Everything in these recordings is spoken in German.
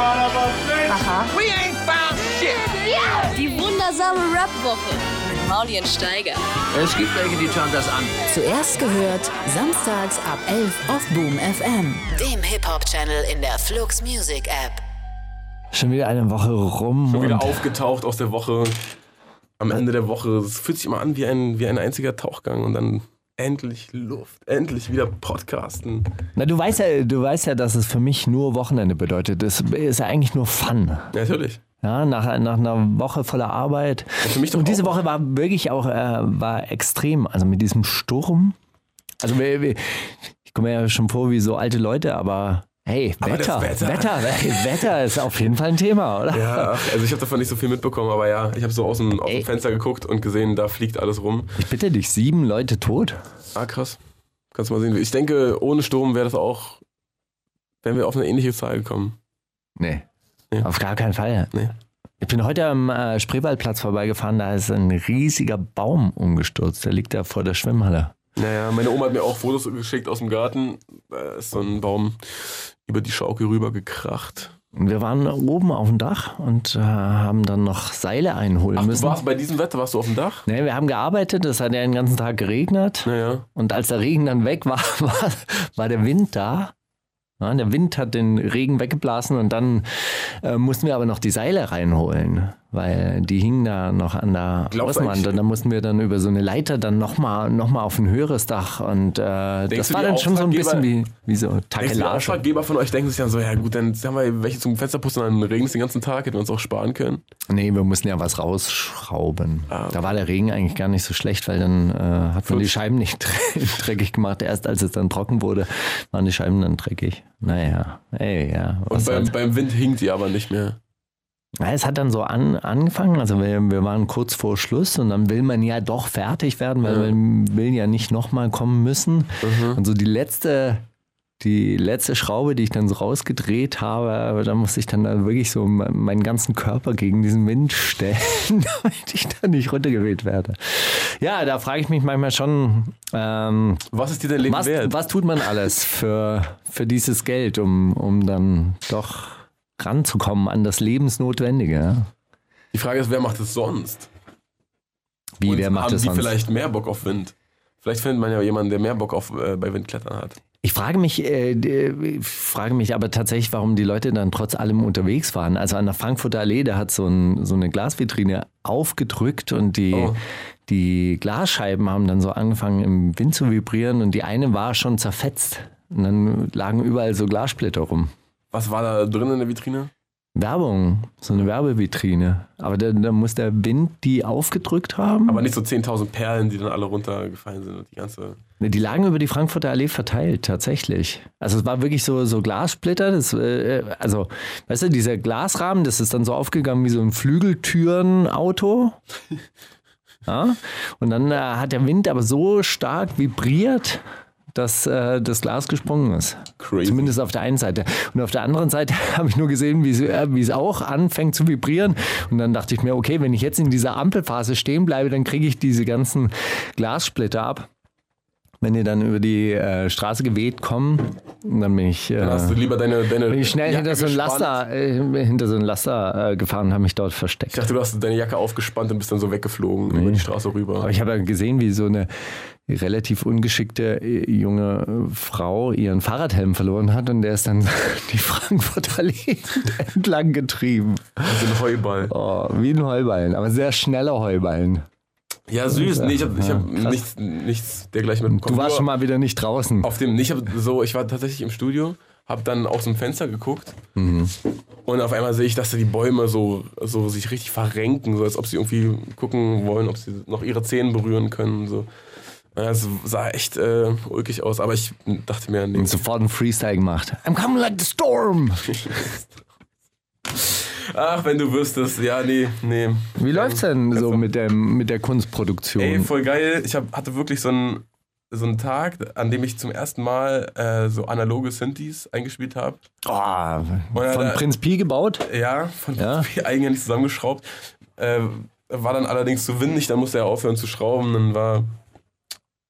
Aha. We ain't found shit. Die wundersame Rap-Woche mit Maulien Steiger. Es gibt welche, die schauen das an. Zuerst gehört, samstags ab 11 auf Boom FM, dem Hip-Hop-Channel in der Flux Music App. Schon wieder eine Woche rum. Schon wieder und aufgetaucht aus der Woche. Am Ende der Woche. Es fühlt sich immer an wie ein, wie ein einziger Tauchgang und dann endlich Luft. Endlich wieder Podcasten. na, du weißt ja, du weißt ja, dass es für mich nur Wochenende bedeutet. Das ist ja eigentlich nur Fun. Ja, natürlich. Ja, nach, nach einer Woche voller Arbeit. Ja, für mich doch und diese auch. Woche war wirklich auch äh, war extrem. Also mit diesem Sturm. Also ich komme mir ja schon vor wie so alte Leute, aber hey, Aber Wetter, Wetter. Wetter, Wetter, Wetter ist auf jeden Fall ein Thema, oder? Ja, also ich habe davon nicht so viel mitbekommen, aber ja, ich habe so aus dem, aus dem Fenster geguckt und gesehen, da fliegt alles rum. Ich bitte dich, sieben Leute tot. Ah, krass. Kannst du mal sehen. Ich denke, ohne Sturm wäre das auch, wären wir auf eine ähnliche Zahl gekommen. Nee. Nee. Auf gar keinen Fall. Nee. Ich bin heute am äh, Spreewaldplatz vorbeigefahren, da ist ein riesiger Baum umgestürzt. Der liegt da vor der Schwimmhalle. Naja, meine Oma hat mir auch Fotos geschickt aus dem Garten. Da ist so ein Baum über die Schaukel rüber gekracht. Wir waren oben auf dem Dach und äh, haben dann noch Seile einholen Ach, du müssen. warst bei diesem Wetter, warst du auf dem Dach? Nee, wir haben gearbeitet, es hat ja den ganzen Tag geregnet. Naja. Und als der Regen dann weg war, war, war der Wind da. Ja, der Wind hat den Regen weggeblasen und dann äh, mussten wir aber noch die Seile reinholen, weil die hingen da noch an der eigentlich- Und dann mussten wir dann über so eine Leiter dann nochmal noch mal auf ein höheres Dach. Und äh, das war die dann schon so ein bisschen wie, wie so du, die Takelage. Auftraggeber von euch denken sich dann so, ja gut, dann haben wir welche zum Fenster putzen, dann regnet es den ganzen Tag, hätten wir uns auch sparen können. Nee, wir mussten ja was rausschrauben. Ah. Da war der Regen eigentlich gar nicht so schlecht, weil dann äh, hat man die Flutsch. Scheiben nicht dreckig gemacht. Erst als es dann trocken wurde, waren die Scheiben dann dreckig. Naja, ey, ja. Und beim, soll's. beim Wind hinkt die aber nicht mehr. Ja, es hat dann so an, angefangen, also wir, wir waren kurz vor Schluss und dann will man ja doch fertig werden, weil Ja. man will ja nicht nochmal kommen müssen. Mhm. Und so die letzte, die letzte Schraube, die ich dann so rausgedreht habe, da musste ich dann da wirklich so me- meinen ganzen Körper gegen diesen Wind stellen, damit ich da nicht runtergeweht werde. Ja, da frage ich mich manchmal schon, ähm, Was ist dir dein Leben was, wert? was tut man alles für, für dieses Geld, um, um dann doch ranzukommen an das Lebensnotwendige? Die Frage ist, wer macht es sonst? Wie, Und wer macht haben das die sonst? vielleicht mehr Bock auf Wind? Vielleicht findet man ja jemanden, der mehr Bock auf äh, bei Windklettern hat. Ich frage mich, äh, äh, frage mich aber tatsächlich, warum die Leute dann trotz allem unterwegs waren. Also an der Frankfurter Allee, da hat so, ein, so eine Glasvitrine aufgedrückt und die, Oh. die Glasscheiben haben dann so angefangen im Wind zu vibrieren und die eine war schon zerfetzt. Und dann lagen überall so Glassplitter rum. Was war da drin in der Vitrine? Werbung, so eine Werbevitrine. Aber da, da muss der Wind die aufgedrückt haben. Aber nicht so 10.000 Perlen, die dann alle runtergefallen sind und die ganze. Die lagen über die Frankfurter Allee verteilt, tatsächlich. Also es war wirklich so, so Glassplitter. Das, äh, also, weißt du, dieser Glasrahmen, das ist dann so aufgegangen wie so ein Flügeltürenauto. Ja? Und dann äh, hat der Wind aber so stark vibriert, dass äh, das Glas gesprungen ist. Crazy. Zumindest auf der einen Seite. Und auf der anderen Seite habe ich nur gesehen, wie es, äh, wie es auch anfängt zu vibrieren. Und dann dachte ich mir, okay, wenn ich jetzt in dieser Ampelphase stehen bleibe, dann kriege ich diese ganzen Glassplitter ab. Wenn die dann über die äh, Straße geweht kommen, dann bin ich, äh, Dann hast du lieber deine. deine bin ich schnell Jacke hinter so ein. Laster, äh, hinter so ein Laster gefahren und habe mich dort versteckt. Ich dachte, du hast deine Jacke aufgespannt und bist dann so weggeflogen über die Straße rüber. Aber ich habe ja gesehen, wie so eine relativ ungeschickte äh, junge äh, Frau ihren Fahrradhelm verloren hat und der ist dann die Frankfurter Allee entlang getrieben. So ein Heuball. Oh, wie ein Heuballen, aber sehr schneller Heuballen. Ja, süß. Nee, ich habe ich Ja, hab krass. nichts, nichts dergleichen mitbekommen. Du warst schon mal wieder nicht draußen. Auf dem, ich, hab so, ich war tatsächlich im Studio, habe dann aus dem Fenster geguckt Mhm. und auf einmal sehe ich, dass da die Bäume so, so sich richtig verrenken, so als ob sie irgendwie gucken wollen, ob sie noch ihre Zähne berühren können. So. Es sah echt äh, ulkig aus, aber ich dachte mir, nee. Und sofort einen Freestyle gemacht. I'm coming like the storm. Ach, wenn du wüsstest, ja, nee, nee. Wie läuft's denn so Also- mit, dem, mit der Kunstproduktion? Ey, voll geil. Ich hab, hatte wirklich so einen, so einen Tag, an dem ich zum ersten Mal äh, so analoge Synthes eingespielt habe. oh, Oder von da- Prinz Pi gebaut? Ja, von Ja. ja. eigentlich zusammengeschraubt. Äh, war dann allerdings zu windig, dann musste er aufhören zu schrauben. Dann war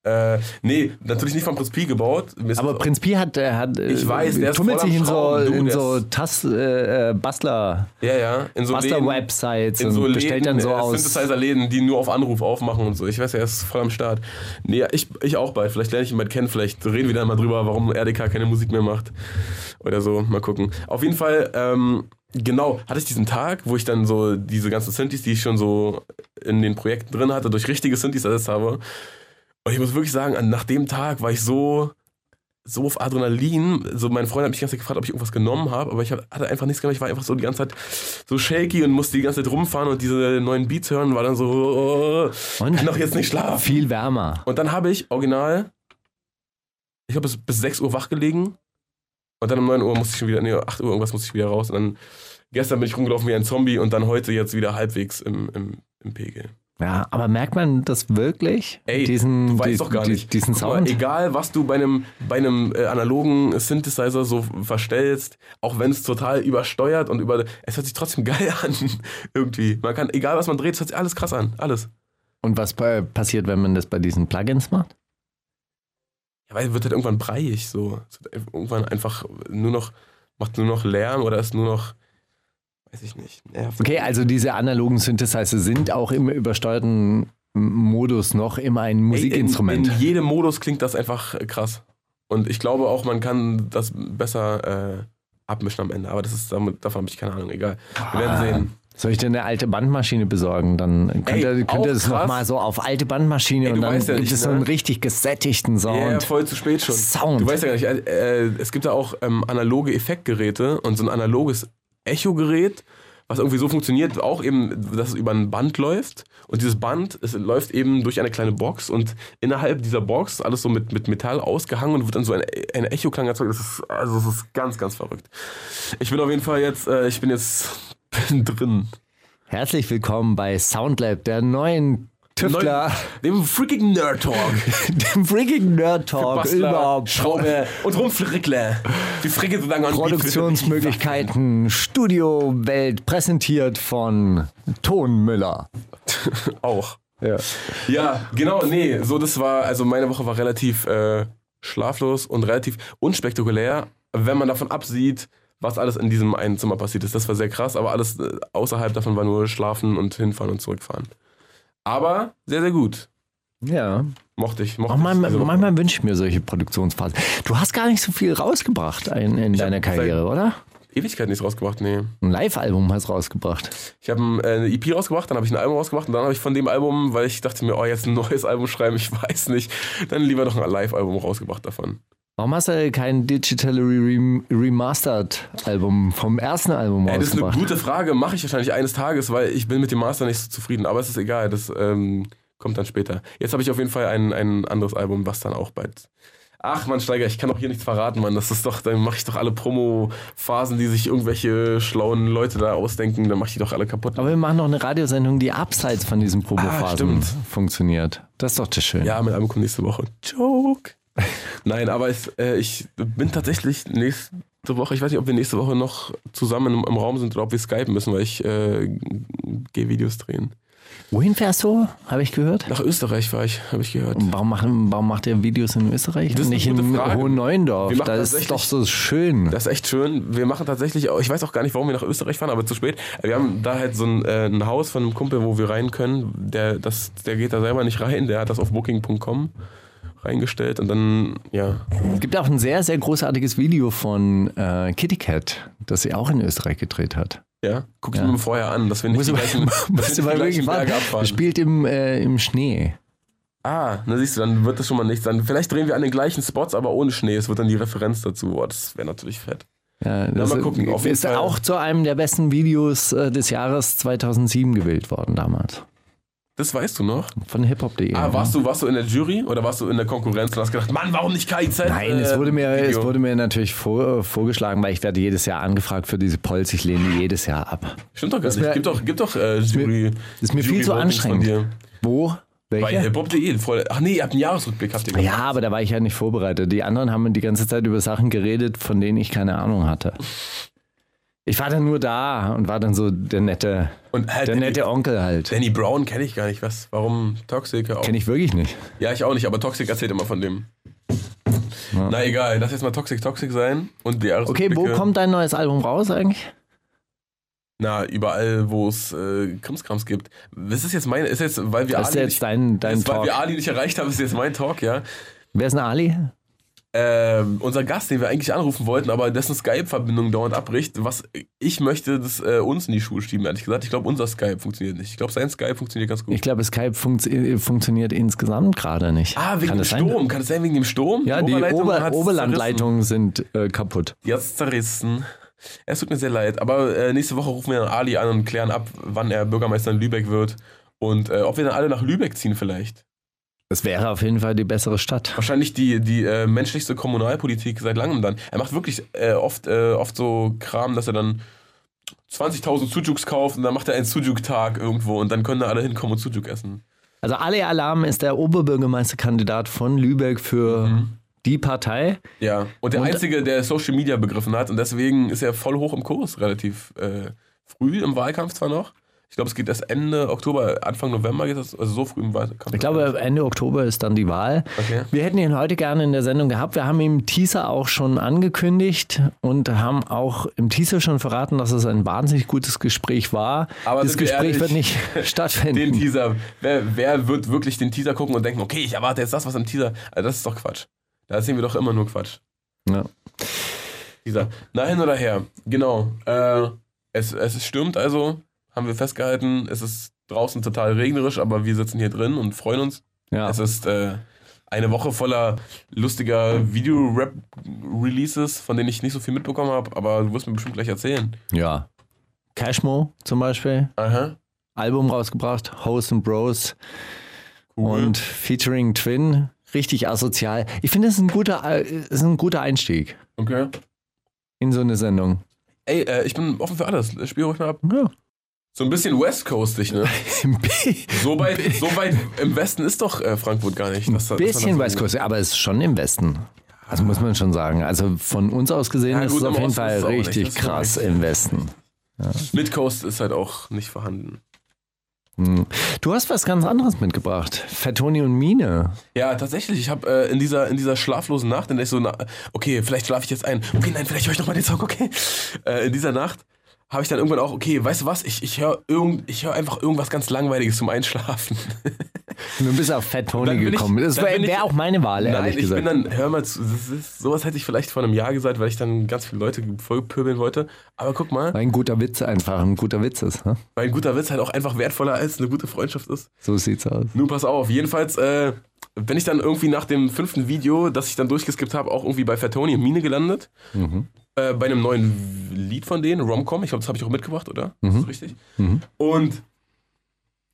Äh, nee, natürlich nicht von Prinz Pi gebaut. Aber Prinz Pi hat, äh, hat äh, Ich weiß, der tummelt sich in so, Schrauben, du, in so Tass, äh, äh, Bastler, ja, ja, in so Läden- Bastler-Websites in und so bestellt Läden, dann so äh, aus. Synthesizer-Läden, die nur auf Anruf aufmachen und so. Ich weiß, er ist voll am Start. Nee, ich, ich auch bald. Vielleicht lerne ich ihn bald kennen. Vielleicht reden wir dann mal drüber, warum RDK keine Musik mehr macht. Oder so. Mal gucken. Auf jeden Fall, ähm, genau, hatte ich diesen Tag, wo ich dann so diese ganzen Synthes, die ich schon so in den Projekten drin hatte, durch richtige Synthes ersetzt habe. Und ich muss wirklich sagen, an- nach dem Tag war ich so so auf Adrenalin. So, mein Freund hat mich die ganze Zeit gefragt, ob ich irgendwas genommen habe, aber ich hab, hatte einfach nichts genommen. Ich war einfach so die ganze Zeit so shaky und musste die ganze Zeit rumfahren und diese neuen Beats hören, war dann so, oh, Und? kann doch jetzt nicht schlafen. Viel wärmer. Und dann habe ich original, ich habe bis, bis 6 Uhr wach gelegen und dann um 9 Uhr musste ich schon wieder, nee, 8 Uhr irgendwas musste ich wieder raus und dann gestern bin ich rumgelaufen wie ein Zombie und dann heute jetzt wieder halbwegs im, im, im Pegel. Ja, aber merkt man das wirklich? Ey, diesen, du weißt die- doch gar nicht. Diesen Guck mal, Sound? egal, was du bei einem, bei einem äh, analogen Synthesizer so verstellst, auch wenn es total übersteuert und über. Es hört sich trotzdem geil an. Irgendwie. Man kann, egal was man dreht, es hört sich alles krass an. Alles. Und was äh, passiert, wenn man das bei diesen Plugins macht? Ja, weil wird halt irgendwann breiig so. Es wird irgendwann einfach nur noch, macht nur noch Lärm oder ist nur noch. Weiß ich nicht. nervig. Okay, also diese analogen Synthesizer sind auch im übersteuerten Modus noch immer ein Musikinstrument. In, in jedem Modus klingt das einfach krass. Und ich glaube auch, man kann das besser äh, abmischen am Ende. Aber das ist davon habe ich keine Ahnung. Egal. Wir werden sehen. Soll ich dir eine alte Bandmaschine besorgen? Dann könnt ihr, könnt ihr das nochmal so auf alte Bandmaschine Ey, und dann ja gibt es so einen ne? richtig gesättigten Ja, Sound. ja, voll zu spät schon. Sound. Du weißt ja gar nicht, äh, äh, es gibt da auch ähm, analoge Effektgeräte und so ein analoges Echo-Gerät, was irgendwie so funktioniert, auch eben, dass es über ein Band läuft. Und dieses Band, es läuft eben durch eine kleine Box und innerhalb dieser Box alles so mit, mit Metall ausgehangen und wird dann so ein, ein Echoklang erzeugt. Das ist, also das ist ganz, ganz verrückt. Ich bin auf jeden Fall jetzt, äh, ich bin jetzt bin drin. Herzlich willkommen bei Soundlab, der neuen Tüftler, Dem freaking Nerd Talk. dem freaking Nerd Talk über Schraube und Rumfrickler. Wir fricken so lange an Produktionsmöglichkeiten, Studiowelt, präsentiert von Ton Müller. Auch. Ja. Ja, genau, nee, so das war, also meine Woche war relativ äh, schlaflos und relativ unspektakulär, wenn man davon absieht, was alles in diesem einen Zimmer passiert ist. Das war sehr krass, aber alles äh, außerhalb davon war nur schlafen und hinfahren und zurückfahren. Aber sehr, sehr gut. Ja. Mochte ich. Mochte manchmal, Woche. manchmal wünsche ich mir solche Produktionsphasen. Du hast gar nicht so viel rausgebracht in, in deiner Karriere, oder? Ewigkeit nichts rausgebracht, nee. Ein Live-Album hast rausgebracht. Ich habe ein, äh, eine EP rausgebracht, dann habe ich ein Album rausgebracht und dann habe ich von dem Album, weil ich dachte mir, oh, jetzt ein neues Album schreiben, ich weiß nicht, dann lieber noch ein Live-Album rausgebracht davon. Warum hast du kein Digital Re Remastered Album vom ersten Album Ey, das ist eine gute Frage, mache ich wahrscheinlich eines Tages, weil ich bin mit dem Master nicht so zufrieden, aber es ist egal, das ähm, kommt dann später. Jetzt habe ich auf jeden Fall ein, ein anderes Album, was dann auch bald. Ach man, Steiger, ich kann doch hier nichts verraten, Mann. Das ist doch, dann mache ich doch alle Promo-Phasen, die sich irgendwelche schlauen Leute da ausdenken, dann mache ich die doch alle kaputt. Aber wir machen noch eine Radiosendung, die abseits von diesen Ah, stimmt. funktioniert. Das ist doch das Schöne. Ja, mein Album kommt nächste Woche. Joke. Nein, aber es, äh, ich bin tatsächlich nächste Woche, ich weiß nicht, ob wir nächste Woche noch zusammen im, im Raum sind oder ob wir skypen müssen, weil ich äh, gehe Videos drehen. Wohin fährst du? Habe ich gehört. Nach Österreich war ich, habe ich gehört. Und Warum, machen, warum macht ihr Videos in Österreich Das ist nicht in. Hohen Neuendorf? Wir machen Da ist tatsächlich- doch so schön. Das ist echt schön. Wir machen tatsächlich, ich weiß auch gar nicht, warum wir nach Österreich fahren, aber zu spät. Wir haben da halt so ein, äh, ein Haus von einem Kumpel, wo wir rein können. Der, das, der geht da selber nicht rein, der hat das auf booking.com reingestellt und dann, ja. Es gibt auch ein sehr, sehr großartiges Video von äh, Kitty Cat, das sie auch in Österreich gedreht hat. Ja, guck ich Ja. mir vorher an, dass wir nicht Muss die gleichen, musst du mal gleichen Berge abfahren. Spielt im, äh, im Schnee. Ah, na siehst du, dann wird das schon mal nichts. Vielleicht drehen wir an den gleichen Spots, aber ohne Schnee. Es wird dann die Referenz dazu. Boah, das wäre natürlich fett. Ja, das mal gucken, auf ist auch zu einem der besten Videos äh, des Jahres 2007 gewählt worden damals. Das weißt du noch? Von hiphop.de. Ah, warst du, warst du in der Jury oder warst du in der Konkurrenz und hast gedacht, Mann, warum nicht KIZ? Nein, es äh, wurde mir, es Video? wurde mir natürlich vor, vorgeschlagen, weil ich werde jedes Jahr angefragt für diese Polls. Ich lehne jedes Jahr ab. Stimmt doch gar ist nicht. mir- Gibt doch, gibt doch äh, Jury. ist mir viel Jury zu Votings von anstrengend. Wo? Bei Welche? hiphop.de. voll- Ach nee, ihr habt einen Jahresrückblick, habt ihr gemacht. Ja, aber da war ich ja nicht vorbereitet. Die anderen haben die ganze Zeit über Sachen geredet, von denen ich keine Ahnung hatte. Ich war dann nur da und war dann so der nette, Und halt der Danny, nette Onkel halt. Danny Brown kenne ich gar nicht. Was? Warum Toxic? Auch. Kenne ich wirklich nicht. Ja, ich auch nicht, aber Toxic erzählt immer von dem. Na egal, lass jetzt mal Toxic Toxic sein. Und die Okay, wo kommt dein neues Album raus eigentlich? Na, überall, wo es äh, Krimskrams gibt. Das ist jetzt mein, ist jetzt, weil wir Das ist Ali jetzt nicht, dein, dein ist, weil Talk. wir Ali nicht erreicht haben, ist jetzt mein Talk, ja. Wer ist denn Ali? Ähm, unser Gast, den wir eigentlich anrufen wollten, aber dessen Skype-Verbindung dauernd abbricht, was ich möchte, das äh, uns in die Schuhe schieben, ehrlich gesagt. Ich glaube, unser Skype funktioniert nicht. Ich glaube, sein Skype funktioniert ganz gut. Ich glaube, Skype funktio- äh, funktioniert insgesamt gerade nicht. ah, wegen Kann dem das sein? Sturm. Kann es sein wegen dem Sturm? Ja, die Oberleitung Ober Oberlandleitungen sind äh, kaputt. Die hat's zerrissen. Es tut mir sehr leid, aber äh, nächste Woche rufen wir dann Ali an und klären ab, wann er Bürgermeister in Lübeck wird und äh, ob wir dann alle nach Lübeck ziehen vielleicht. Das wäre auf jeden Fall die bessere Stadt. Wahrscheinlich die, die äh, menschlichste Kommunalpolitik seit langem dann. Er macht wirklich äh, oft, äh, oft so Kram, dass er dann 20.000 Sujuks kauft und dann macht er einen Sujuk-Tag irgendwo und dann können da alle hinkommen und Sujuk essen. Also Ali Alarm ist der Oberbürgermeisterkandidat von Lübeck für die Partei. Ja, und der Und- Einzige, der Social Media begriffen hat und deswegen ist er voll hoch im Kurs, relativ äh, früh im Wahlkampf zwar noch. Ich glaube, es geht erst Ende Oktober, Anfang November geht das, also so früh im Wahlkampf. Ich glaube, Ende Oktober ist dann die Wahl. Okay. Wir hätten ihn heute gerne in der Sendung gehabt. Wir haben ihm Teaser auch schon angekündigt und haben auch im Teaser schon verraten, dass es ein wahnsinnig gutes Gespräch war. Aber das wir Gespräch ehrlich, wird nicht stattfinden. Den Teaser, wer, wer wird wirklich den Teaser gucken und denken, okay, ich erwarte jetzt das, was im Teaser, also das ist doch Quatsch. Da sehen wir doch immer nur Quatsch. Ja. Teaser. Na hin oder her, genau. Äh, es, es stürmt also, haben wir festgehalten. Es ist draußen total regnerisch, aber wir sitzen hier drin und freuen uns. Ja. Es ist äh, eine Woche voller lustiger Video-Rap-Releases, von denen ich nicht so viel mitbekommen habe, aber du wirst mir bestimmt gleich erzählen. ja. Cashmo zum Beispiel, Aha. Album rausgebracht, Host and Bros Cool. und featuring Twin. Richtig asozial. Ich finde, es ist ein guter, äh, ist ein guter Einstieg Okay. in so eine Sendung. Ey, äh, ich bin offen für alles. Spiel ruhig mal ab. Ja. So ein bisschen West Coastig, ne? Ein So weit, so weit im Westen ist doch äh, Frankfurt gar nicht. man bisschen West so- Coast, aber es ist schon im Westen. Also muss man schon sagen. Also von uns aus gesehen Ja, ist gut, es auf jeden ist Fall nicht, richtig ist krass im Westen. Midcoast ist halt auch nicht vorhanden. Hm. Du hast was ganz anderes mitgebracht. Fettoni und Mine. Ja, tatsächlich. Ich habe äh, in, dieser, in dieser schlaflosen Nacht, in der ich so, na, okay, vielleicht schlafe ich jetzt ein. Okay, nein, vielleicht höre ich noch mal den Song, okay. Äh, in dieser Nacht habe ich dann irgendwann auch, okay, weißt du was, ich, ich höre ich hör einfach irgendwas ganz Langweiliges zum Einschlafen. Du bist auf Fat Tony bin ich- gekommen. das wäre auch meine Wahl, Nein, ehrlich ich gesagt. bin dann, hör mal zu, ist, sowas hätte ich vielleicht vor einem Jahr gesagt, weil ich dann ganz viele Leute vollpöbeln wollte. Aber guck mal, Weil ein guter Witz einfach ein guter Witz ist. Ne? weil ein guter Witz halt auch einfach wertvoller als eine gute Freundschaft ist. So sieht's aus. Nun, pass auf. Jedenfalls, äh, bin ich dann irgendwie nach dem fünften Video, das ich dann durchgeskippt habe, auch irgendwie bei Fatoni und Mine gelandet. Äh, bei einem neuen Lied von denen, Romcom. Ich glaube, das habe ich auch mitgebracht, oder? Ist das richtig? Und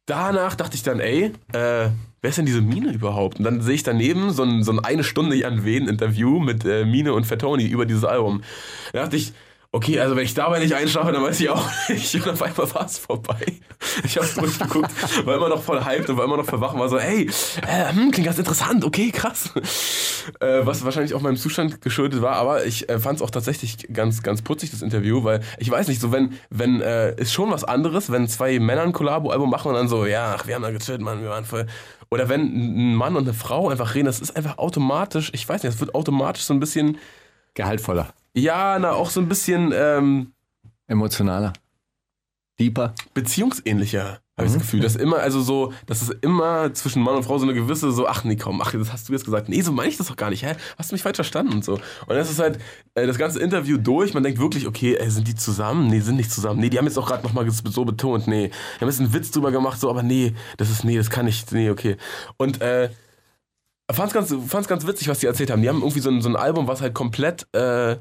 danach dachte ich dann, ey, äh, wer ist denn diese Mine überhaupt? Und dann sehe ich daneben so ein, so ein eine Stunde Jan Wehn-Interview mit äh, Mine und Fatoni über dieses Album. Da dachte ich, okay, also wenn ich dabei nicht einschlafe, dann weiß ich auch nicht. Und auf einmal war es vorbei. Ich habe durchgeguckt, war immer noch voll hyped und war immer noch verwacht und war so, ey, äh, hm, klingt ganz interessant, okay, krass. Äh, was wahrscheinlich auch meinem Zustand geschuldet war, aber ich äh, fand es auch tatsächlich ganz, ganz putzig, das Interview, weil ich weiß nicht, so wenn, wenn, äh, ist schon was anderes, wenn zwei Männer ein Kollabo-Album machen und dann so, ja, ach, wir haben da gechillt, Mann, wir waren voll. Oder wenn ein Mann und eine Frau einfach reden, das ist einfach automatisch, ich weiß nicht, es wird automatisch so ein bisschen, Gehaltvoller. Ja, na, auch so ein bisschen ähm, Emotionaler. Deeper. beziehungsähnlicher, habe ich das Gefühl. Dass immer, also so, dass es immer zwischen Mann und Frau so eine gewisse, so, ach nee, komm, ach, das hast du jetzt gesagt. Nee, so meine ich das doch gar nicht, hä? Hast du mich falsch verstanden und so. Und das ist halt äh, das ganze Interview durch. Man denkt wirklich, okay, ey, sind die zusammen? Nee, sind nicht zusammen. Nee, die haben jetzt auch gerade nochmal so betont. Nee, die haben jetzt einen Witz drüber gemacht, so, aber nee, das ist, nee, das kann nicht, nee, okay. Und, äh, Fand's ganz, fand's ganz witzig, was die erzählt haben. Die haben irgendwie so ein, so ein Album, was halt komplett äh,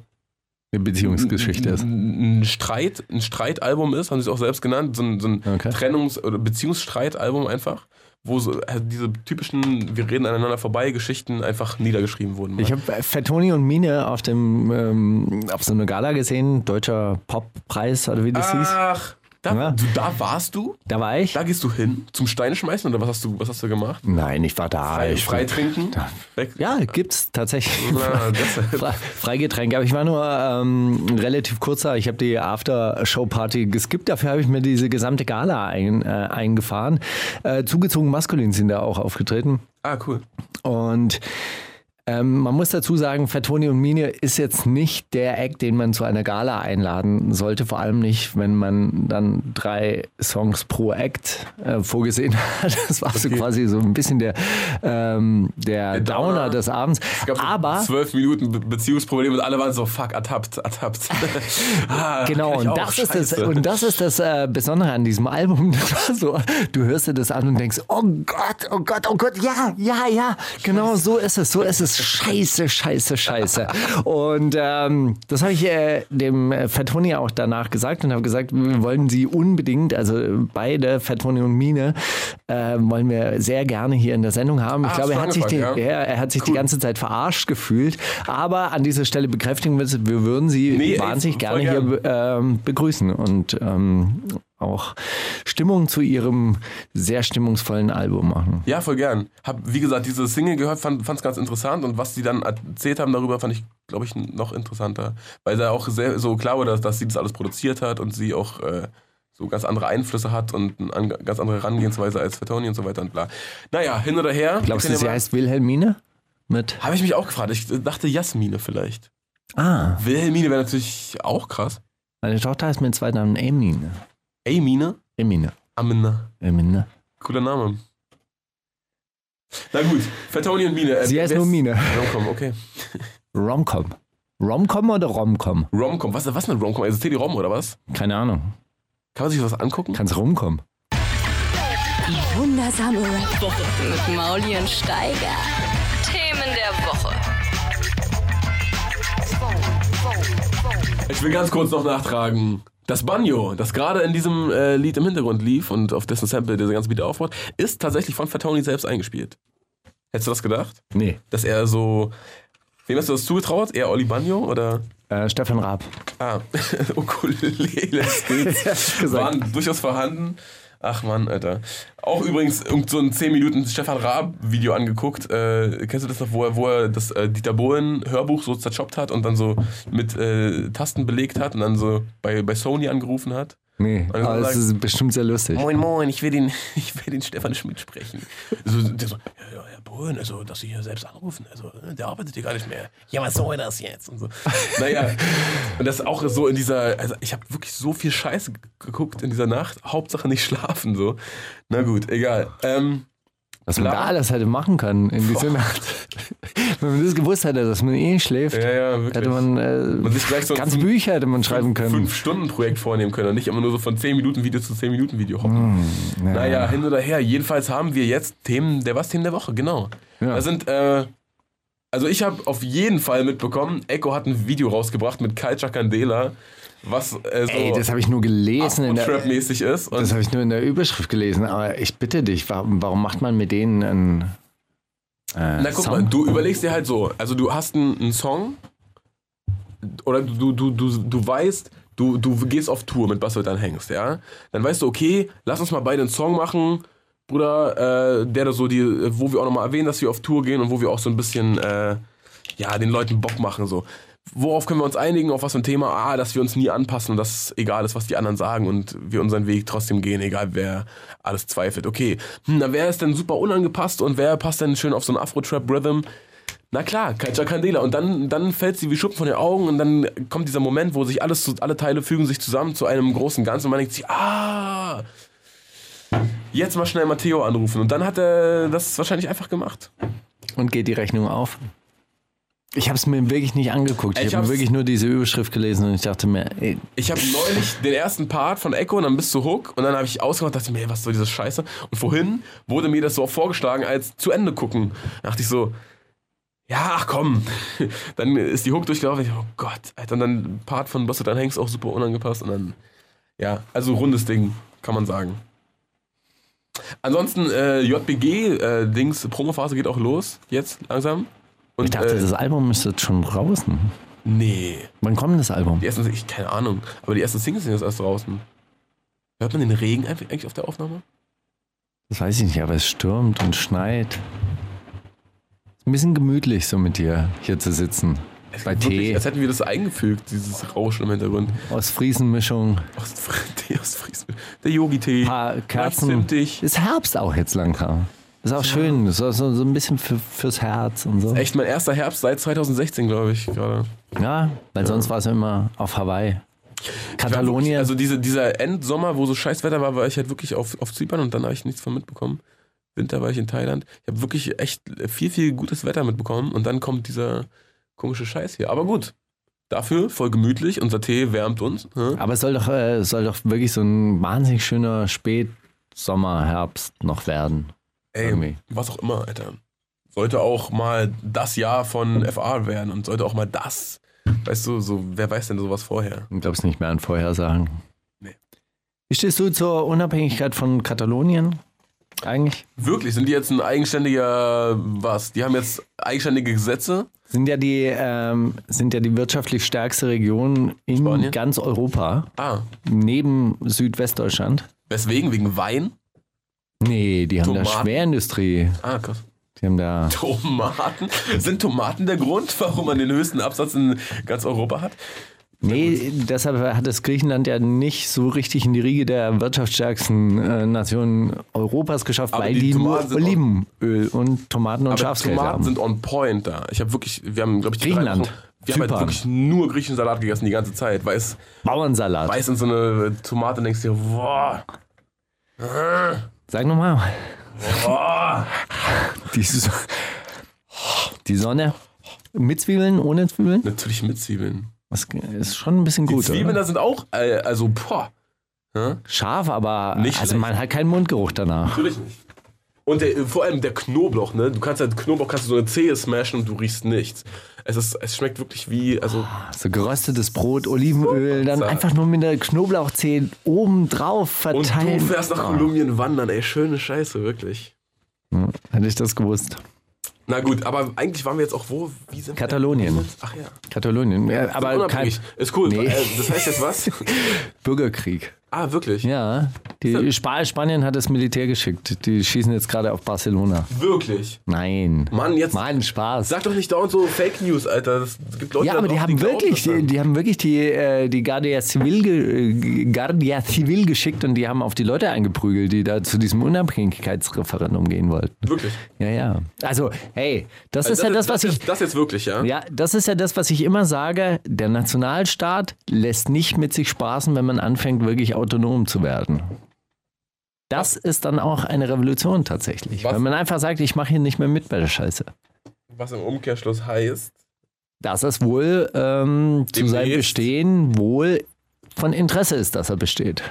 Eine Beziehungsgeschichte ist. ein, Streit, ein Streitalbum ist, haben sie es auch selbst genannt, so ein, so ein Okay. Trennungs- oder Beziehungsstreitalbum einfach, wo so äh, diese typischen wir reden aneinander vorbei Geschichten einfach niedergeschrieben wurden. Ich habe Fettoni und Mine auf dem ähm, auf so einer Gala gesehen, deutscher Poppreis oder wie das hieß. Ach, Da, Ja. du, da warst du? Da war ich. Da gehst du hin zum Steine schmeißen oder was hast du, was hast du gemacht? Nein, ich war da. Frei, ich, frei trinken? Weg. Ja, gibt's tatsächlich. Na, das- Fre- Freigetränke. Aber ich war nur ähm, relativ kurzer. Ich habe die After-Show-Party geskippt. Dafür habe ich mir diese gesamte Gala ein, äh, eingefahren. Äh, zugezogen maskulin sind da auch aufgetreten. Ah, cool. Und ähm, man muss dazu sagen, Fatoni und Mine ist jetzt nicht der Act, den man zu einer Gala einladen sollte. Vor allem nicht, wenn man dann drei Songs pro Act äh, vorgesehen hat. Das war so Okay. quasi so ein bisschen der, ähm, der, Downer. Downer des Abends. Es gab so Aber zwölf Minuten Be Beziehungsprobleme und alle waren so, fuck, ertappt, ertappt. ah, Genau, und das, ist das, und das ist das äh, Besondere an diesem Album. Das war so, du hörst dir das an und denkst, oh Gott, oh Gott, oh Gott, ja, ja, ja, genau so ist es, so ist es. Scheiße, scheiße, scheiße. Und ähm, das habe ich äh, dem äh, Fatoni auch danach gesagt und habe gesagt, wir wollen sie unbedingt, also beide, Fatoni und Mine, äh, wollen wir sehr gerne hier in der Sendung haben. Ich Ah, glaube, er hat sich, die, ja? ja, er hat sich die ganze Zeit verarscht gefühlt. Aber an dieser Stelle bekräftigen wir, wir würden sie Nee, wahnsinnig gerne hier ähm, begrüßen und ähm, auch Stimmung zu ihrem sehr stimmungsvollen Album machen. Ja, voll gern. Hab, wie gesagt, diese Single gehört, fand es ganz interessant und was die dann erzählt haben darüber, fand ich, glaube ich, noch interessanter. Weil da auch sehr so klar war, dass, dass sie das alles produziert hat und sie auch äh, so ganz andere Einflüsse hat und eine an- ganz andere Herangehensweise als Fatoni und so weiter und bla. Naja, hin oder her. Glaubst du, sie heißt Wilhelmine? Mit. Habe ich mich auch gefragt. Ich dachte Jasmine vielleicht. Ah, Wilhelmine wäre natürlich auch krass. meine Tochter heißt mit zweiten Namen Emine. Emine? Emine. Amina. Emine. Cooler Name. Na gut, Fatoni und Mine. äh, Sie heißt nur Mine. Romcom, okay. Romcom. Romcom oder Romcom? Romcom, was, was ist eine Romcom? Also CD-ROM oder was? Keine Ahnung. Kann man sich was angucken? Kann's rumkommen. Die wundersame Rap-Woche mit Mauli und Steiger. Themen der Woche. Ich will ganz kurz noch nachtragen. Das Banjo, das gerade in diesem äh, Lied im Hintergrund lief und auf dessen Sample dieser ganze Beat aufbaut, ist tatsächlich von Fatoni selbst eingespielt. Hättest du das gedacht? Nee. Dass er so. Wem hast du das zugetraut? Eher Oli Banjo oder. Äh, Stefan Raab. Ah, Ukulele-Skills gesagt. waren durchaus vorhanden. Ach man, Alter. Auch übrigens irgend so ein 10 Minuten Stefan Raab-Video angeguckt. Äh, kennst du das noch, wo er, wo er das äh, Dieter Bohlen-Hörbuch so zerchoppt hat und dann so mit äh, Tasten belegt hat und dann so bei, bei Sony angerufen hat? Nee, Also aber es ist bestimmt sehr lustig. Moin, moin, ich will den, ich will den Stefan Schmidt sprechen. So, der so, ja, ja, Bohlen, also, dass Sie hier selbst anrufen, also, der arbeitet hier gar nicht mehr. Ja, was soll das jetzt? Und so. Naja, und das auch so in dieser, also, ich habe wirklich so viel Scheiße geguckt in dieser Nacht. Hauptsache nicht schlafen, so. Na gut, egal. Ähm, Was man Bla. da alles hätte machen können in dieser Nacht. Wenn man das gewusst hätte, dass man eh schläft, ja, ja, hätte man, Man äh, sich gleich so fünf- Bücher hätte man schreiben können. Fünf-Stunden-Projekt vornehmen können und nicht immer nur so von 10 Minuten Video zu 10 Minuten Video hoppen. Ja. Naja, hin oder her. Jedenfalls haben wir jetzt Themen der was Themen der Woche, genau. Ja. Da sind, äh, also ich habe auf jeden Fall mitbekommen, Echo hat ein Video rausgebracht mit Culture Candela, was äh, so Ey, das habe ich nur gelesen. In der, Trap-mäßig ist. Und das habe ich nur in der Überschrift gelesen. Aber ich bitte dich, warum, warum macht man mit denen einen äh, na guck Song? mal, du überlegst dir halt so, also du hast einen, einen Song oder du, du, du, du weißt, du, du gehst auf Tour mit was du dann hängst, ja? Dann weißt du, okay, lass uns mal beide einen Song machen, Bruder, äh, der da so die, wo wir auch nochmal erwähnen, dass wir auf Tour gehen und wo wir auch so ein bisschen, äh, ja, den Leuten Bock machen, so. Worauf können wir uns einigen, auf was für ein Thema? Ah, dass wir uns nie anpassen und dass egal ist, was die anderen sagen und wir unseren Weg trotzdem gehen, egal wer alles zweifelt. Okay, hm, na, wer ist denn super unangepasst und wer passt denn schön auf so einen Afro-Trap-Rhythm? Na klar, Culture Candela. Und dann, dann fällt sie wie Schuppen von den Augen und dann kommt dieser Moment, wo sich alles, alle Teile fügen sich zusammen zu einem großen Ganzen und man denkt sich, ah, jetzt mal schnell Matteo anrufen. Und dann hat er das wahrscheinlich einfach gemacht. Und geht die Rechnung auf? Ich habe es mir wirklich nicht angeguckt. Ich, Ich habe wirklich nur diese Überschrift gelesen und ich dachte mir, ey, Ich habe neulich den ersten Part von Echo und dann bis zu Hook und dann habe ich ausgemacht und dachte mir, ey, was soll diese Scheiße? Und vorhin wurde mir das so vorgeschlagen als zu Ende gucken. Da dachte ich so, ja, ach komm. Dann ist die Hook durchgelaufen. Ich, oh Gott, Alter. Und dann ein Part von Bosse dann Hanks auch super unangepasst und dann, ja, also rundes Ding, kann man sagen. Ansonsten, äh, JBG-Dings, Promophase geht auch los, jetzt langsam. Und, ich dachte, äh, das Album ist jetzt schon draußen. nee. Wann kommt das Album? Die ersten, ich, keine Ahnung, aber die ersten Singles sind jetzt erst draußen. Hört man den Regen eigentlich auf der Aufnahme? Das weiß ich nicht, aber es stürmt und schneit. Ist ein bisschen gemütlich, so mit dir hier zu sitzen. Bei Wirklich, Tee, als hätten wir das eingefügt, dieses Rauschen im Hintergrund. aus Friesenmischung, Aus, Tee aus Friesland. Der Yogi-Tee. paar Kerzen. Ist Herbst auch jetzt langsam. Ist auch schön, so, so, so ein bisschen für, fürs Herz und so. Echt mein erster Herbst seit 2016, glaube ich, gerade. Ja, weil sonst war es immer auf Hawaii. Katalonien. Wirklich, also diese, dieser Endsommer, wo so scheiß Wetter war, war ich halt wirklich auf, auf Zypern und dann habe ich nichts von mitbekommen. Winter war ich in Thailand. Ich habe wirklich echt viel, viel gutes Wetter mitbekommen und dann kommt dieser komische Scheiß hier. Aber gut, dafür voll gemütlich. Unser Tee wärmt uns. ne? Aber es soll doch, äh, es soll doch wirklich so ein wahnsinnig schöner Spätsommer, Herbst noch werden. Ey, Irgendwie. was auch immer, Alter. Sollte auch mal das Jahr von FA werden und sollte auch mal das. Weißt du, so, wer weiß denn sowas vorher? Ich glaube es nicht mehr an Vorhersagen. Nee. Wie stehst du zur Unabhängigkeit von Katalonien eigentlich? Wirklich, sind die jetzt ein eigenständiger, was? Die haben jetzt eigenständige Gesetze? Sind ja die, ähm, sind ja die wirtschaftlich stärkste Region in Spanien? ganz Europa, Ah, neben Südwestdeutschland. weswegen? Wegen Wein? Nee, die haben da Tomaten? Schwerindustrie. Ah, krass. Die haben da. Tomaten? Sind Tomaten der Grund, warum man den höchsten Absatz in ganz Europa hat? Nee, deshalb hat es Griechenland ja nicht so richtig in die Riege der wirtschaftsstärksten äh, Nationen Europas geschafft, Aber weil die die, nur Tomaten Olivenöl und Tomaten und Aber Schafskäse Tomaten haben. sind on point da. Ich habe wirklich, wir haben, glaube ich, die Griechenland, Wochen- Wir haben halt Zypern. wirklich nur griechischen Salat gegessen die ganze Zeit, weil es Bauernsalat. weiß in so eine Tomate denkst dir, boah, Sag nochmal. boah. Die, die Sonne. Mit Zwiebeln, ohne Zwiebeln? Natürlich mit Zwiebeln. Das ist schon ein bisschen Die gut. Zwiebeln oder? da sind auch, äh, also, boah. Hä? Scharf, aber Nicht also schlecht. man hat keinen Mundgeruch danach. Natürlich nicht. Und der, vor allem der Knoblauch, ne? Du kannst halt Knoblauch kannst du so eine Zehe smashen und du riechst nichts. Es, ist, es schmeckt wirklich wie, also So geröstetes Brot, Olivenöl, dann Sag. einfach nur mit der Knoblauchzehe oben drauf und verteilen. du fährst nach Oh, Kolumbien wandern, ey, schöne Scheiße, wirklich. Hätte ich das gewusst. Na gut, aber eigentlich waren wir jetzt auch wo? Wie sind wir Katalonien. denn? Ach ja. Katalonien. Ja, aber kein. Ist cool. Nee. Äh, Das heißt jetzt was? Bürgerkrieg. Ah, wirklich? Ja, die Spa Spanien hat das Militär geschickt. Die schießen jetzt gerade auf Barcelona. Wirklich? Nein. Mann, jetzt Mann, Spaß. sag doch nicht dauernd so Fake News, Alter. Es gibt Leute ja, aber die haben wirklich, das die, die haben wirklich die, äh, die Guardia Civil, äh, Guardia Civil geschickt und die haben auf die Leute eingeprügelt, die da zu diesem Unabhängigkeitsreferendum gehen wollten. Wirklich. Ja, ja. Also, hey, das Also ist ja das, was ich. ist, das jetzt wirklich, ja? Ja, das ist ja das, was ich immer sage. Der Nationalstaat lässt nicht mit sich spaßen, wenn man anfängt, wirklich autonom zu werden. Das ist dann auch eine Revolution tatsächlich. Was? Wenn man einfach sagt, ich mache hier nicht mehr mit bei der Scheiße. Was im Umkehrschluss heißt, Dass es wohl ähm, zu seinem. Bestehen wohl von Interesse ist, dass er besteht.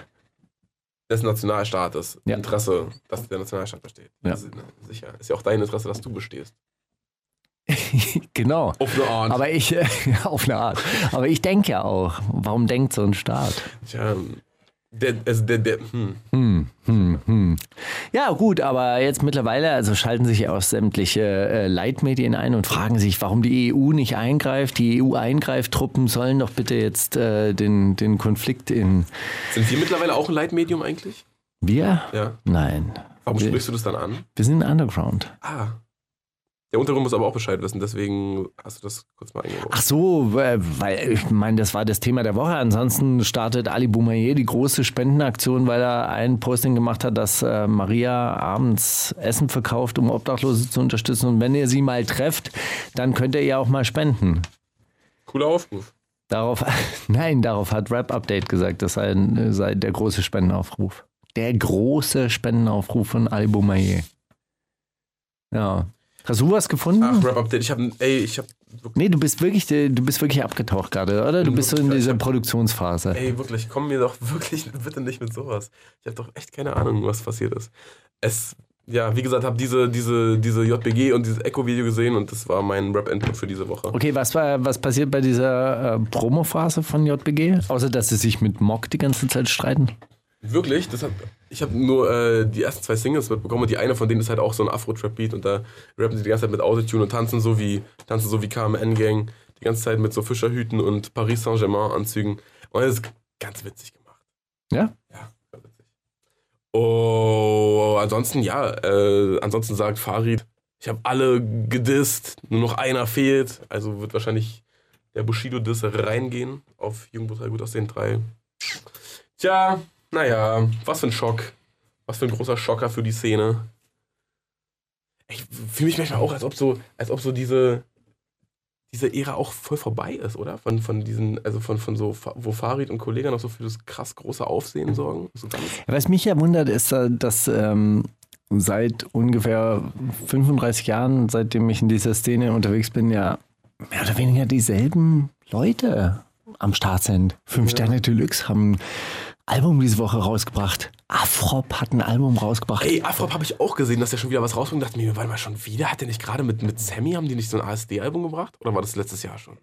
des Nationalstaates Ja. Interesse, dass der Nationalstaat besteht. Ja. Das ist, ne, sicher. Ist ja auch dein Interesse, dass du bestehst. genau. Auf eine Art. Aber ich, auf eine Art. Aber ich denke ja auch, warum denkt so ein Staat? Tja, der, also der, der, hm. Hm, hm, hm. Ja, gut, aber jetzt mittlerweile, also schalten sich auch sämtliche äh, Leitmedien ein und fragen sich, warum die EU nicht eingreift. Die EU-Eingreiftruppen sollen doch bitte jetzt äh, den, den Konflikt in. Sind wir mittlerweile auch ein Leitmedium eigentlich? Wir? Ja. Nein. Warum wir, sprichst du das dann an? wir sind Underground. Ah. Der Untergrund muss aber auch Bescheid wissen, deswegen hast du das kurz mal eingebaut. Ach so, weil ich meine, das war das Thema der Woche. Ansonsten startet Ali Boumaier die große Spendenaktion, weil er ein Posting gemacht hat, dass äh, Maria abends Essen verkauft, um Obdachlose zu unterstützen. Und wenn ihr sie mal trefft, dann könnt ihr ihr auch mal spenden. Cooler Aufruf. Darauf, nein, darauf hat Rap Update gesagt, das sei, sei der große Spendenaufruf. Der große Spendenaufruf von Ali Boumaier. Ja. Hast du was gefunden? Ach, Rap-Update. Ich habe, ey, ich habe, Nee, du bist wirklich, du bist wirklich abgetaucht gerade, oder? Du bist so in dieser hab- Produktionsphase. ey, wirklich, komm mir doch wirklich bitte nicht mit sowas. Ich habe doch echt keine Ahnung, was passiert ist. Es, ja, wie gesagt, habe diese, diese, diese JBG und dieses Echo-Video gesehen und das war mein Rap-Input für diese Woche. Okay, was war, was passiert bei dieser äh, Promo-Phase von JBG? Außer dass sie sich mit Mock die ganze Zeit streiten. Wirklich? Das hat, ich habe nur äh, die ersten zwei Singles mitbekommen und die eine von denen ist halt auch so ein Afro-Trap-Beat und da rappen sie die ganze Zeit mit Autotune und tanzen so wie, tanzen so wie KMN-Gang. Die ganze Zeit mit so Fischerhüten und Paris Saint-Germain-Anzügen. Und das ist ganz witzig gemacht. Ja? Ja, ganz witzig. Oh, ansonsten ja, äh, ansonsten sagt Farid, ich habe alle gedisst, nur noch einer fehlt. Also wird wahrscheinlich der Bushido-Diss reingehen auf Jung Brutal Gut aus den drei. Tja, naja, was für ein Schock. Was für ein großer Schocker für die Szene. Ich fühle mich manchmal auch, als ob so, als ob so diese, diese Ära auch voll vorbei ist, oder? Von, von diesen, also von, von so, wo Farid und Kollegen noch so für das krass große Aufsehen sorgen. So Was mich ja wundert, ist, äh, dass ähm, seit ungefähr 35 Jahren, seitdem ich in dieser Szene unterwegs bin, ja mehr oder weniger dieselben Leute am Start sind. Fünf Sterne Deluxe haben Album diese Woche rausgebracht. Afrop hat ein Album rausgebracht. Ey, Afrop habe ich auch gesehen, dass er schon wieder was rausbringt. Dachte mir, warte mal, schon wieder? Hat der nicht gerade mit, mit Sammy, haben die nicht so ein ASD-Album gebracht? Oder war das letztes Jahr schon?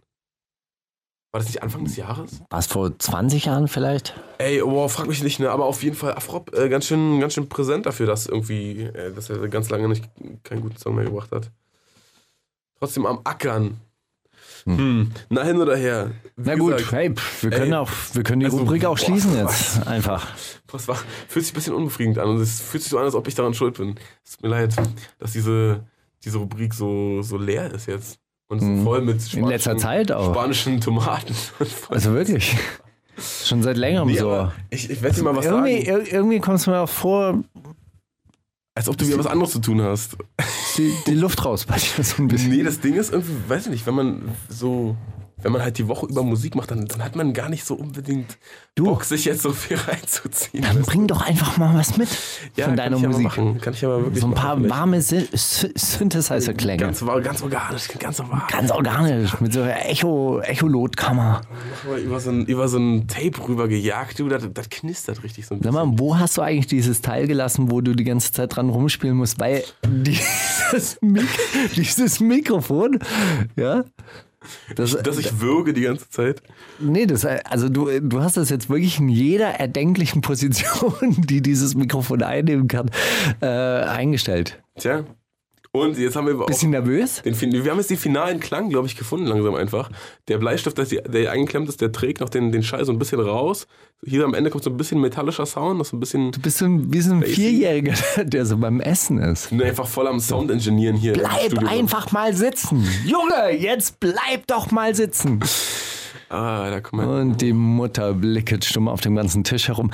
War das nicht Anfang des Jahres? War es vor 20 Jahren vielleicht? Ey, oh, frag mich nicht, ne? Aber auf jeden Fall Afrop äh, ganz, schön, ganz schön präsent dafür, dass irgendwie, äh, dass er ganz lange nicht keinen guten Song mehr gebracht hat. Trotzdem am Ackern. Hm. Na hin oder her. Wie Na gut, gesagt, hey, wir können, ey, auch, wir können die also, Rubrik auch boah, schließen was- jetzt. Einfach. Das war, fühlt sich ein bisschen unbefriedigend an und es fühlt sich so an, als ob ich daran schuld bin. Es tut mir leid, dass diese, diese Rubrik so, so leer ist jetzt. Und so voll mit Mhm. In letzter Zeit auch. spanischen Tomaten. Also wirklich. Schon seit längerem Nee, so. ich, ich werde dir mal was Irgendwie, sagen. ir- irgendwie kommst du mir auch vor, Als ob du wieder was anderes zu tun hast. die, die Luft raus bei dir so ein bisschen. Nee, das Ding ist irgendwie, weiß ich nicht, wenn man so, wenn man halt die Woche über Musik macht, dann, dann hat man gar nicht so unbedingt Du. Bock, sich jetzt so viel reinzuziehen. Dann bring doch einfach mal was mit ja, von kann deiner ja mal Musik. machen. Kann ich mal wirklich So ein paar warme Sy Sy Synthesizer-Klänge. Ganz, ganz organisch, ganz warm. Ganz organisch, mit so einer Echo, Echolotkammer. Aber über so ein, über so ein Tape rüber gejagt, du, das, das knistert richtig so ein Sag bisschen. mal, wo hast du eigentlich dieses Teil gelassen, wo du die ganze Zeit dran rumspielen musst? Weil dieses, Mik dieses Mikrofon, ja, das, Dass ich würge die ganze Zeit. nee, das, also du, du hast das jetzt wirklich in jeder erdenklichen Position, die dieses Mikrofon einnehmen kann, äh, eingestellt. Tja. Und jetzt haben wir Bisschen nervös? den, wir haben jetzt den finalen Klang, glaube ich, gefunden langsam einfach. Der Bleistift, der, der eingeklemmt ist, der trägt noch den, den Schall so ein bisschen raus. Hier am Ende kommt so ein bisschen metallischer Sound, noch so ein bisschen Du bist so ein, wie so ein. Vierjähriger, der so beim Essen ist. bin einfach voll am Sound-Engineeren hier. im Bleib einfach mal sitzen. Junge, jetzt bleib doch mal sitzen. Ah, da kommt. Und die Mutter blicket stumm auf dem ganzen Tisch herum.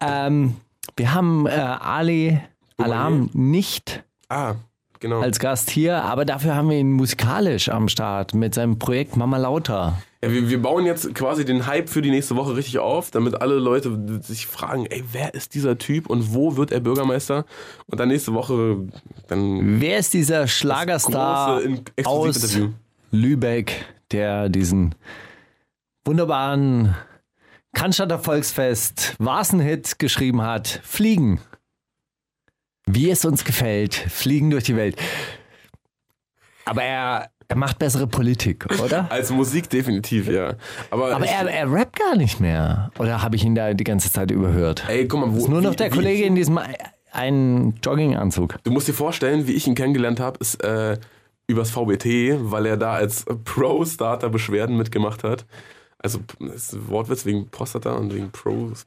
Ähm, wir haben äh, Ali Alarm nicht Ah, genau. als Gast hier, aber dafür haben wir ihn musikalisch am Start mit seinem Projekt Mama Lauter. Ja, wir, wir bauen jetzt quasi den Hype für die nächste Woche richtig auf, damit alle Leute sich fragen, ey, wer ist dieser Typ und wo wird er Bürgermeister? Und dann nächste Woche dann Wer ist dieser Schlagerstar aus. Lübeck, der diesen wunderbaren Cannstatter Volksfest Vasen-Hit geschrieben hat? Fliegen. Wie es uns gefällt, fliegen durch die Welt. Aber er, er macht bessere Politik, oder? Als Musik definitiv, ja. Aber, Aber ich, er, er rappt gar nicht mehr. Oder habe ich ihn da die ganze Zeit überhört? ey, guck mal, wo, ist nur noch wie- der Kollege in diesem einen Jogginganzug. Du musst dir vorstellen, wie ich ihn kennengelernt habe, ist äh, übers VBT, weil er da als Pro-Starter Beschwerden mitgemacht hat. Also das Wortwitz wegen Prostata und wegen Pro.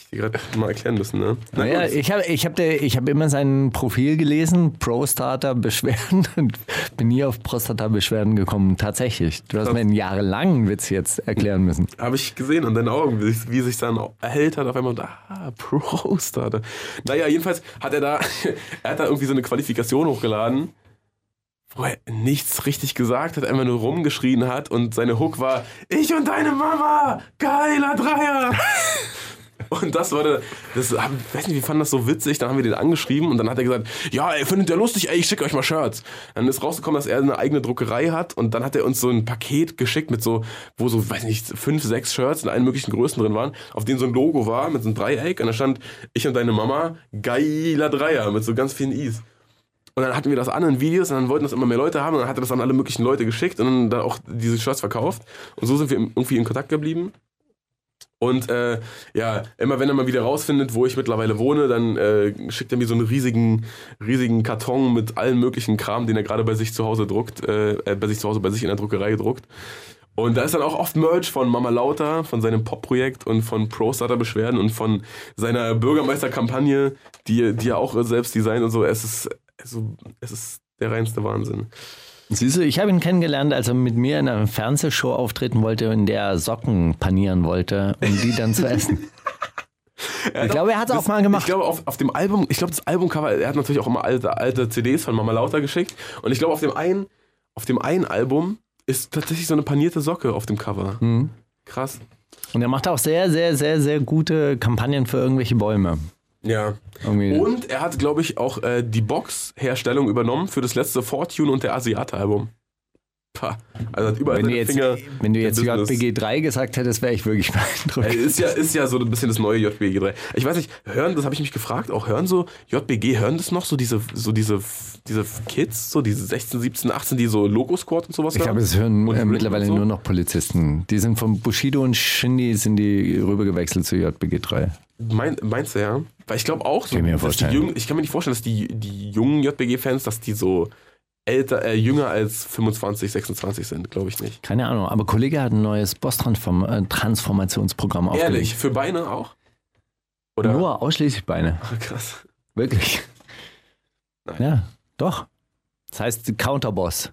ich dir gerade mal erklären müssen, ne? Na Naja, ich habe ich hab ich hab immer sein Profil gelesen, Pro-Starter-Beschwerden und bin nie auf Prostata-Beschwerden gekommen. Tatsächlich. Du hast mir einen jahrelangen Witz jetzt erklären müssen. Habe ich gesehen an deinen Augen, wie, sich- wie sich dann erhellt hat auf einmal. und, Ah, Pro-Starter. Naja, jedenfalls hat er da, er hat da irgendwie so eine Qualifikation hochgeladen, wo er nichts richtig gesagt hat, einfach nur rumgeschrien hat und seine Hook war, ich und deine Mama, geiler Dreier. Und das war der, das, ich weiß nicht, wir fanden das so witzig, dann haben wir den angeschrieben und dann hat er gesagt, ja, ey, findet ihr lustig, ey, ich schicke euch mal Shirts. Dann ist rausgekommen, dass er eine eigene Druckerei hat und dann hat er uns so ein Paket geschickt mit so, wo so, weiß nicht, fünf, sechs Shirts in allen möglichen Größen drin waren, auf denen so ein Logo war mit so einem Dreieck und da stand, ich und deine Mama, geiler Dreier, mit so ganz vielen Is. Und dann hatten wir das an in Videos und dann wollten das immer mehr Leute haben und dann hat er das an alle möglichen Leute geschickt und dann da auch diese Shirts verkauft. Und so sind wir irgendwie in Kontakt geblieben. Und äh, ja, immer wenn er mal wieder rausfindet, wo ich mittlerweile wohne, dann äh, schickt er mir so einen riesigen, riesigen Karton mit allen möglichen Kram, den er gerade bei sich zu Hause druckt, äh, äh, bei sich zu Hause bei sich in der Druckerei druckt. Und da ist dann auch oft Merch von Mama Lauter, von seinem Pop-Projekt und von Pro-Starter-Beschwerden und von seiner Bürgermeisterkampagne, die, die er auch selbst designt und so. Es ist, also, es ist der reinste Wahnsinn. Siehst du, ich habe ihn kennengelernt, als er mit mir in einer Fernsehshow auftreten wollte, in der er Socken panieren wollte, um die dann zu essen. Ich glaube, er hat es auch mal gemacht. Ich glaube, auf, auf dem Album, ich glaube, das Albumcover, er hat natürlich auch immer alte, alte CDs von Mama Lauter geschickt. Und ich glaube, auf dem einen, auf dem einen Album ist tatsächlich so eine panierte Socke auf dem Cover. Mhm. Krass. Und er macht auch sehr, sehr, sehr, sehr gute Kampagnen für irgendwelche Bäume. Ja. Irgendwie. Und er hat, glaube ich, auch äh, die Box-Herstellung übernommen für das letzte Fortune und der Asiate-Album. Pah. Also hat überall Wenn du jetzt, Finger wenn du jetzt Business. JBG 3 gesagt hättest, wäre ich wirklich beeindruckt. Ist ja, ist ja so ein bisschen das neue JBG 3. Ich weiß nicht, hören, das habe ich mich gefragt, auch hören so, JBG, hören das noch so diese, so diese, diese Kids, so diese 16, 17, 18, die so Logo-Squad und sowas Ich glaube, es hören äh, mittlerweile so? nur noch Polizisten. Die sind von Bushido und Shindy sind die rübergewechselt zu JBG 3. Mein, meinst du, ja? Weil ich glaube auch, so, Kann ich mir dass. Jungen, ich kann mir nicht vorstellen, dass die, die jungen JBG-Fans, dass die so älter, äh, jünger als 25, 26 sind, glaube ich nicht. Keine Ahnung, aber Kollege hat ein neues Boss-Transformationsprogramm aufgelegt. Ehrlich, für Beine auch? Oder? Nur ausschließlich Beine. Ach, krass. Wirklich. Nein. Ja, doch. Das heißt Counterboss.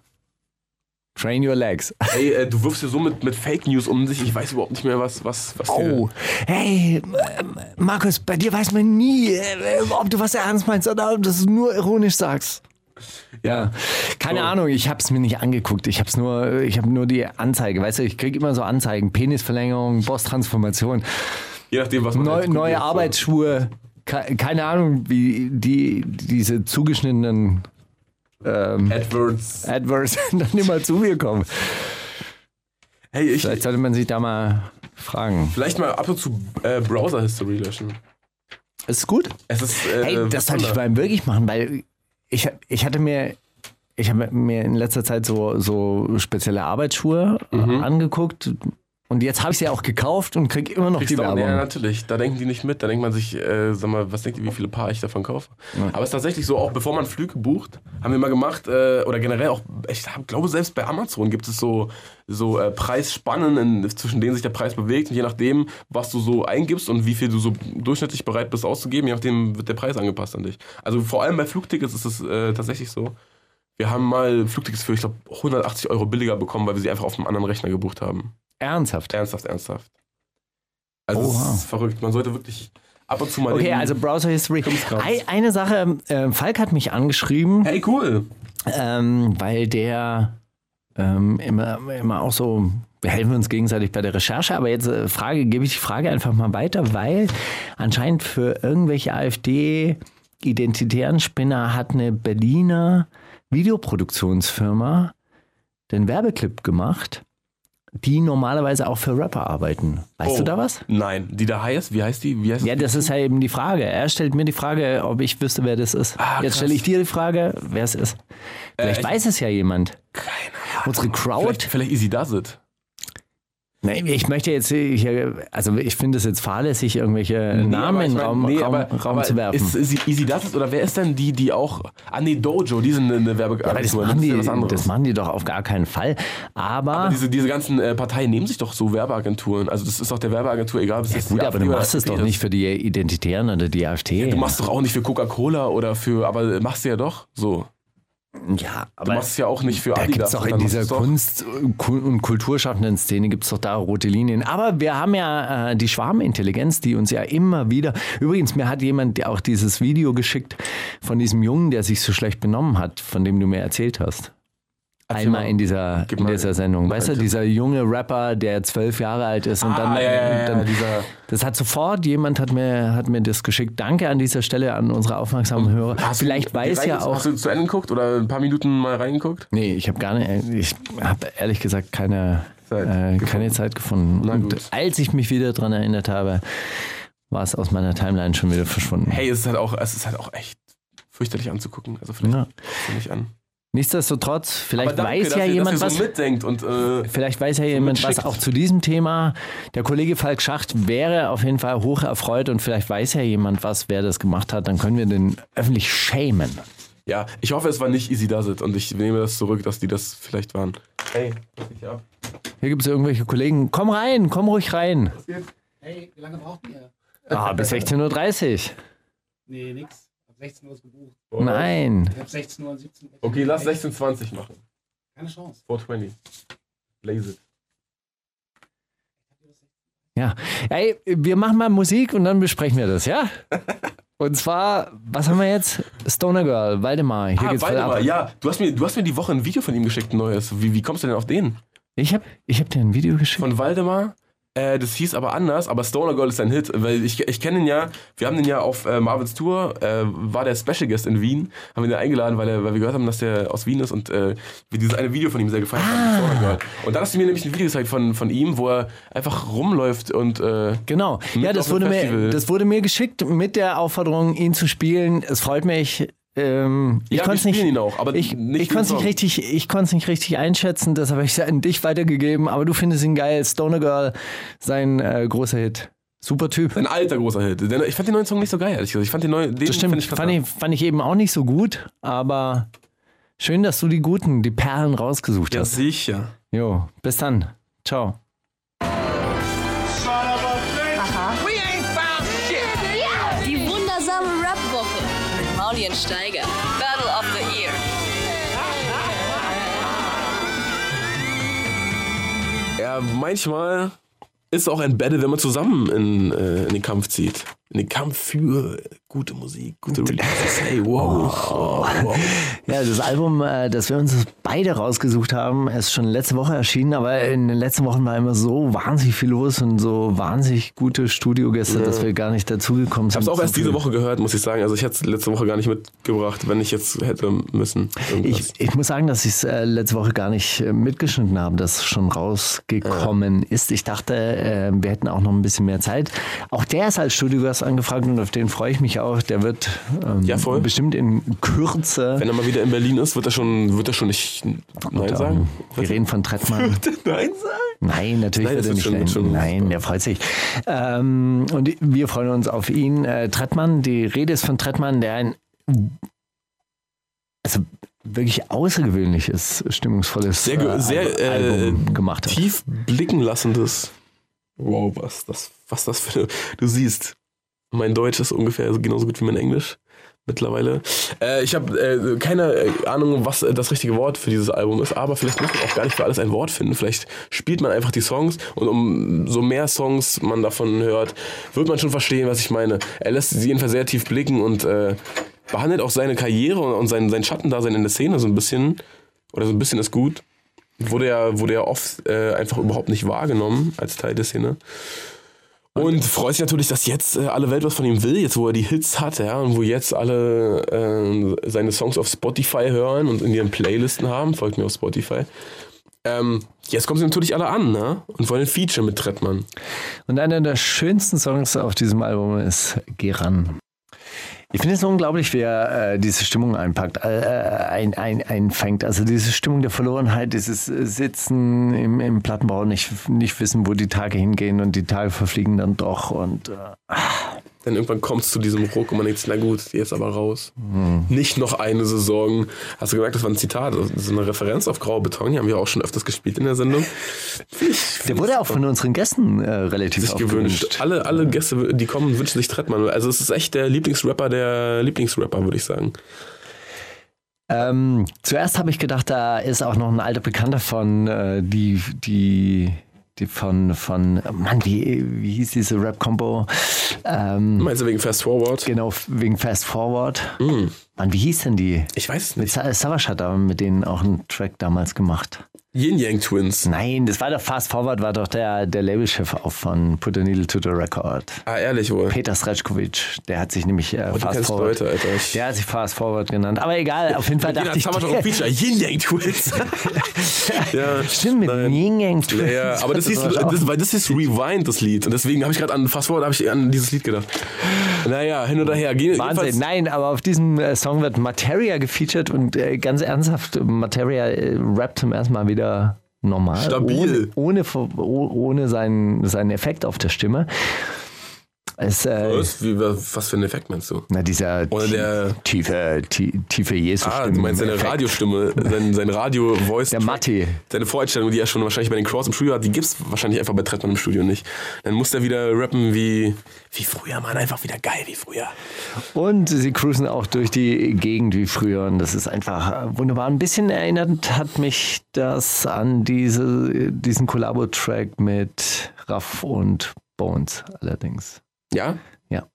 Train your legs. Ey, äh, du wirfst ja so mit, mit Fake News um sich, ich weiß überhaupt nicht mehr, was, was, was Oh, hey, ähm, Markus, bei dir weiß man nie, äh, ob du was ernst meinst oder ob du es nur ironisch sagst. Ja, keine So. Ahnung, ich habe es mir nicht angeguckt. Ich habe nur, ich habe nur die Anzeige. Weißt du, ich kriege immer so Anzeigen: Penisverlängerung, Boss-Transformation, Je nachdem, was man neu, halt neue. Arbeitsschuhe. Ke- Keine Ahnung, wie die diese zugeschnittenen ähm, AdWords. Adverts dann immer zu mir kommen. Hey, ich, Vielleicht sollte man sich da mal fragen. vielleicht mal ab und zu äh, Browser-History löschen. Ist gut. Es ist, äh, Hey, das sollte ich mal wirklich machen, weil ich, ich hatte mir, ich habe mir in letzter Zeit so, so spezielle Arbeitsschuhe Mhm. angeguckt und jetzt habe ich sie auch gekauft und kriege immer noch Kriegst die Werbung. Ja, natürlich. Da denken die nicht mit. Da denkt man sich, äh, sag mal, was denkt ihr, wie viele Paar ich davon kaufe? Aber es ist tatsächlich so, auch bevor man Flüge bucht, haben wir mal gemacht, äh, oder generell auch, ich hab, glaube, selbst bei Amazon gibt es so, so äh, Preisspannen, in, zwischen denen sich der Preis bewegt. Und je nachdem, was du so eingibst und wie viel du so durchschnittlich bereit bist auszugeben, je nachdem wird der Preis angepasst an dich. Also vor allem bei Flugtickets ist es äh, tatsächlich so. Wir haben mal Flugtickets für, ich glaube, 180 Euro billiger bekommen, weil wir sie einfach auf einem anderen Rechner gebucht haben. Ernsthaft. Ernsthaft, ernsthaft. Also Oha. es ist verrückt. Man sollte wirklich ab und zu mal. Okay, also Browser History. Eine Sache, äh, Falk hat mich angeschrieben, Hey, cool. ähm, weil der ähm, immer, immer auch so, wir helfen uns gegenseitig bei der Recherche, aber jetzt äh, Frage, gebe ich die Frage einfach mal weiter, weil anscheinend für irgendwelche AfD-identitären Spinner hat eine Berliner Videoproduktionsfirma den Werbeclip gemacht, die normalerweise auch für Rapper arbeiten. Weißt Oh. du da was? Nein, die da heißt, wie heißt die? Wie heißt Ja, das ist ja eben die Frage. Er stellt mir die Frage, ob ich wüsste, wer das ist. Ah, Jetzt stelle ich dir die Frage, wer es ist. Vielleicht ich- weiß es ja jemand. Keine Unsere Crowd. Vielleicht, vielleicht Easy Does It. Nee, ich möchte jetzt hier, also ich finde es jetzt fahrlässig, irgendwelche Namen aber ich in mein, Raum, nee, Raum, aber- Raum aber zu werfen. Ist, ist Easy Does It oder wer ist denn die, die auch. Ah, nee, Dojo, die sind eine Werbeagentur. aber das das machen, ist ja die, was anderes. das machen die doch auf gar keinen Fall. Aber, aber diese, diese ganzen äh, Parteien nehmen sich doch so Werbeagenturen. Also, das ist doch der Werbeagentur, egal ob es jetzt gut, die aber du AfD machst es doch nicht für die Identitären oder die AfD. Du machst doch auch nicht für Coca-Cola oder für. Aber machst du ja doch so. Ja, Du aber machst es ja auch nicht für Da gibt Adidas. es doch in dieser Kunst- und kulturschaffenden Szene gibt es doch da rote Linien. Aber wir haben ja äh, die Schwarmintelligenz, die uns ja immer wieder. Übrigens, mir hat jemand auch dieses Video geschickt von diesem Jungen, der sich so schlecht benommen hat, von dem du mir erzählt hast. Erzähl Einmal mal. in dieser, Gib in mal- dieser Sendung. Weißt du, einen Tipp. dieser junge Rapper, der zwölf Jahre alt ist und Ah, dann, ja, ja, dann dieser- das hat sofort jemand hat mir, hat mir das geschickt. Danke an dieser Stelle an unsere aufmerksamen Hörer. Hast du Vielleicht weiß ja auch. Hast du zu Ende geguckt oder ein paar Minuten mal reingeguckt? Nee, ich habe gar nicht, ich habe ehrlich gesagt keine Zeit äh, gefunden. keine Zeit gefunden. Und als ich mich wieder daran erinnert habe, war es aus meiner Timeline schon wieder verschwunden. Hey, es ist halt auch, es ist halt auch echt fürchterlich anzugucken. Also vielleicht Ja. du nicht an. Nichtsdestotrotz, vielleicht danke, weiß ja ihr, jemand was. so mitdenkt und äh, Vielleicht weiß ja jemand was auch zu diesem Thema. Der Kollege Falk Schacht wäre auf jeden Fall hoch erfreut und vielleicht weiß ja jemand was, wer das gemacht hat. Dann können wir den öffentlich schämen. ja, ich hoffe, es war nicht Easy Does It und ich nehme das zurück, dass die das vielleicht waren. Hey, was geht hier ab? Hier gibt es irgendwelche Kollegen. Komm rein, komm ruhig rein. Hey, wie lange braucht ihr? Ah, bis 16.30 Nee, nix. Ab 16 Uhr ist gebucht. Uhr. Nein. Ich hab 16 Uhr und 17 Uhr. Okay, lass 1620 machen. Keine Chance. 420. Blaze it. Ja. Ey, wir machen mal Musik und dann besprechen wir das, ja? Und zwar, was haben wir jetzt? Stoner Girl, Waldemar. Hier Ah, geht's Waldemar, ab. ja. Du hast, mir, du hast mir die Woche ein Video von ihm geschickt, ein neues. Wie, wie kommst du denn auf den? Ich hab, ich hab dir ein Video geschickt. Von Waldemar. Äh, das hieß aber anders, aber Stoner Girl ist ein Hit, weil ich, ich kenne ihn ja, wir haben den ja auf äh, Marvins Tour, äh, war der Special Guest in Wien, haben ihn da eingeladen, weil, er, weil wir gehört haben, dass der aus Wien ist und äh, wir dieses eine Video von ihm sehr gefallen haben, Stoner Girl. Und dann hast du mir nämlich ein Video gezeigt von, von ihm, wo er einfach rumläuft und äh, Genau. Ja, das wurde, mir, das wurde mir geschickt mit der Aufforderung, ihn zu spielen. Es freut mich. Ähm, ich Ja, konnte es nicht, ihn auch, aber ich, nicht ich konnte es nicht richtig, ich konnte es nicht richtig einschätzen. Das habe ich an dich weitergegeben. Aber du findest ihn geil. Stoner Girl, sein äh, großer Hit. Super Typ. ein alter großer Hit. Denn ich fand den neuen Song nicht so geil, ehrlich gesagt. Ich fand den neuen, den Das stimmt. ich fand, ich, fand ich eben auch nicht so gut. Aber schön, dass du die guten, die Perlen rausgesucht Ja, hast. sicher. Jo, bis dann. Ciao. Maulien Steiger. Battle of the Year. Ja, manchmal ist es auch ein Battle, wenn man zusammen in, äh, in den Kampf zieht. In den Kampf für gute Musik, gute Releases. Hey, wow. Oh, wow. Ja, das Album, äh, das wir uns beide rausgesucht haben, ist schon letzte Woche erschienen, aber in den letzten Wochen war immer so wahnsinnig viel los und so wahnsinnig gute Studiogäste, dass wir gar nicht dazugekommen Ich sind. habe es auch erst diese. Woche gehört, muss ich sagen. Also ich hätte es letzte Woche gar nicht mitgebracht, wenn ich jetzt hätte müssen. Ich, ich muss sagen, dass ich es äh, letzte Woche gar nicht äh, mitgeschnitten habe, dass es schon rausgekommen ist. Ich dachte, wir hätten auch noch ein bisschen mehr Zeit. Auch der ist als Studiogast angefragt und auf den freue ich mich auch. Der wird ähm, Ja, bestimmt in Kürze. wenn er mal wieder in Berlin ist, wird er schon, wird er schon nicht Nein sagen? Wir reden von Trettmann. Nein sagen? Nein, natürlich Nein, wird er wird nicht schon- nein, wird schon Nein, der freut sich. Ähm, und wir freuen uns auf ihn. Äh, Trettmann, die Rede ist von Trettmann, der ein also wirklich außergewöhnliches, stimmungsvolles Sehr, äh, sehr äh, Album gemacht hat. tief blicken lassendes. Wow, was das, was das für. Du siehst, mein Deutsch ist ungefähr genauso gut wie mein Englisch mittlerweile. Äh, ich habe äh, keine äh, Ahnung, was äh, das richtige Wort für dieses Album ist, aber vielleicht muss man auch gar nicht für alles ein Wort finden. Vielleicht spielt man einfach die Songs und umso mehr Songs man davon hört, wird man schon verstehen, was ich meine. Er lässt sie jedenfalls sehr tief blicken und äh, behandelt auch seine Karriere und, und sein, sein Schattendasein in der Szene so ein bisschen. Oder so ein bisschen ist gut wurde ja, wurde ja oft äh, einfach überhaupt nicht wahrgenommen als Teil der Szene. Und freut sich natürlich, dass jetzt äh, alle Welt was von ihm will, jetzt wo er die Hits hat, ja, und wo jetzt alle äh, seine Songs auf Spotify hören und in ihren Playlisten haben, folgt mir auf Spotify. Ähm, jetzt kommen sie natürlich alle an, ne? Und wollen ein Feature mit Trettmann. Und einer der schönsten Songs auf diesem Album ist Geran. Ich finde es unglaublich, wie er äh, diese Stimmung einpackt, äh, ein, ein, einfängt. Also diese Stimmung der Verlorenheit, dieses äh, Sitzen im, im Plattenbau, nicht, nicht wissen, wo die Tage hingehen und die Tage verfliegen dann doch. Und äh, Dann irgendwann kommst du zu diesem Ruck und man denkt, na gut, jetzt aber raus. Nicht noch eine Saison. Hast du gemerkt, das war ein Zitat, das ist eine Referenz auf Graue Beton, die haben wir auch schon öfters gespielt in der Sendung. der wurde auch von unseren Gästen äh, relativ sich oft gewünscht. Alle, alle Gäste, die kommen, wünschen sich Trettmann. Also es ist echt der Lieblingsrapper der Lieblingsrapper, würde ich sagen. Ähm, zuerst habe ich gedacht, da ist auch noch ein alter Bekannter von äh, die, die, die von, von, Mann, wie, wie hieß diese Rap-Combo? Ähm, Meinst du wegen Fast Forward? genau, wegen Fast Forward. Hm, Mann, wie hieß denn die? ich weiß es Mit nicht. Sa- Savage hat aber mit denen auch einen Track damals gemacht. Yin Yang Twins. Nein, das war doch Fast Forward, war doch der, der Labelchef auch von Put a Needle to the Record. Ah, ehrlich wohl. Peter Srečkovic, der hat sich nämlich äh, Oh, Fast Forward. Leute, Alter. Der hat sich Fast Forward genannt. Aber egal, auf jeden Fall dachte ich. ein Feature. Yin Yang Twins. ja, Stimmt, mit nein. Ying Yang Ja, ja, aber das hieß, das, weil das ist Rewind, das Lied. Und deswegen habe ich gerade an Fast Forward habe ich an dieses Lied gedacht. Naja, hin oder her. Geh- Wahnsinn. Nein, aber auf diesem äh, Song wird Materia gefeatured und äh, ganz ernsthaft, Materia äh, rappt zum ersten Mal wieder normal. Stabil. Ohne, ohne, ohne seinen, seinen Effekt auf der Stimme. Es, äh, Was? Wie, was für einen Effekt meinst du? na, dieser Oder der- tiefe, tie- tiefe jesus Ah, du meinst seine Radiostimme, sein, sein Radio-Voice. Der Matti. Seine Voreinstellung, die er schon wahrscheinlich bei den Crows im Studio hat, die gibt's wahrscheinlich einfach bei Trettmann im Studio nicht. Dann muss er wieder rappen wie, wie früher, Mann. Einfach wieder geil wie früher. Und sie cruisen auch durch die Gegend wie früher. Und das ist einfach äh, wunderbar. Ein bisschen erinnert hat mich das an diese, diesen Collabo-Track mit Raff und Bones allerdings. Ja? Ja.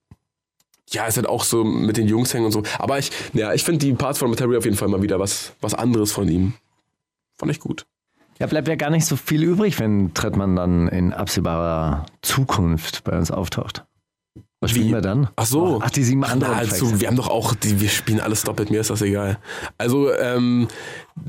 Ja, ist halt auch so mit den Jungs hängen und so. Aber ich, ja, ich finde die Parts von Material auf jeden Fall mal wieder was, was anderes von ihm. Fand ich gut. Ja, bleibt ja gar nicht so viel übrig, wenn Trettmann dann in absehbarer Zukunft bei uns auftaucht. Was spielen Wie? wir dann? Ach so. Ach, die sieben anderen Tracks. also, wir haben doch auch, die, wir spielen alles doppelt, mir ist das egal. Also, ähm,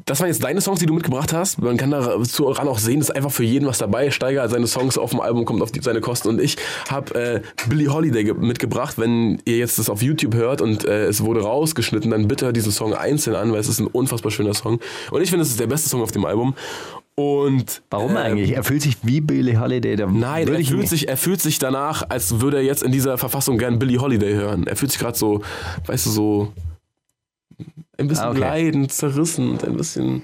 das waren jetzt deine Songs, die du mitgebracht hast. Man kann daran auch sehen, ist einfach für jeden was dabei. Steiger seine Songs auf dem Album kommt auf die, seine Kosten und ich habe äh, Billie Holiday ge- mitgebracht. Wenn ihr jetzt das auf YouTube hört und äh, es wurde rausgeschnitten, dann bitte hört diesen Song einzeln an, weil es ist ein unfassbar schöner Song. Und ich finde, es ist der beste Song auf dem Album. Und Warum äh, eigentlich? Er fühlt sich wie Billie Holiday. Da Nein, er fühlt, nicht- sich, er fühlt sich danach, als würde er jetzt in dieser Verfassung gern Billie Holiday hören. Er fühlt sich gerade so, weißt du, so ein bisschen Ah, okay. leidend, zerrissen und ein bisschen.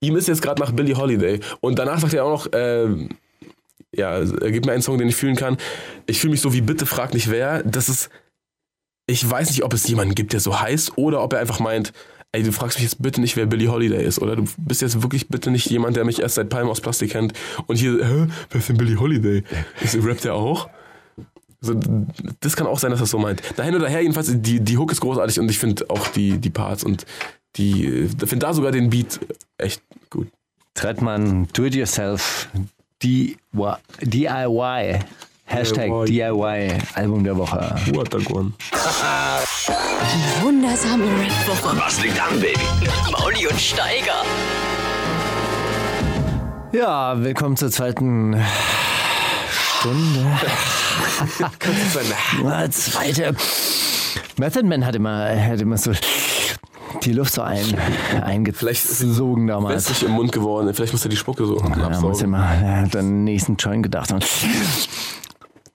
Ihm ist jetzt gerade nach Billie Holiday. Und danach sagt er auch noch, ähm, ja, er gibt mir einen Song, den ich fühlen kann. Ich fühle mich so wie Bitte frag nicht wer. Das ist. Ich weiß nicht, ob es jemanden gibt, der so heißt, oder ob er einfach meint, ey, du fragst mich jetzt bitte nicht, wer Billie Holiday ist, oder du bist jetzt wirklich bitte nicht jemand, der mich erst seit Palmen aus Plastik kennt und hier, hä, wer ist denn Billie Holiday? Ist, rappt der auch? So, das kann auch sein, dass er so meint. Dahin oder her, jedenfalls, die, die Hook ist großartig und ich finde auch die, die Parts und die, ich finde da sogar den Beat echt gut. Trettmann, do it yourself, DIY. Hashtag DIY, Album der Woche. Watergon. Wundersame Rap-Woche. Was liegt an, Baby? Mauli und Steiger. Ja, willkommen zur zweiten Stunde. Na, zweite. Method Man hat immer, hat immer so die Luft so ein, eingezogen damals. Wässrig im Mund geworden, vielleicht muss er die Spucke so Ja, muss absaugen. immer, er hat den nächsten Joint gedacht und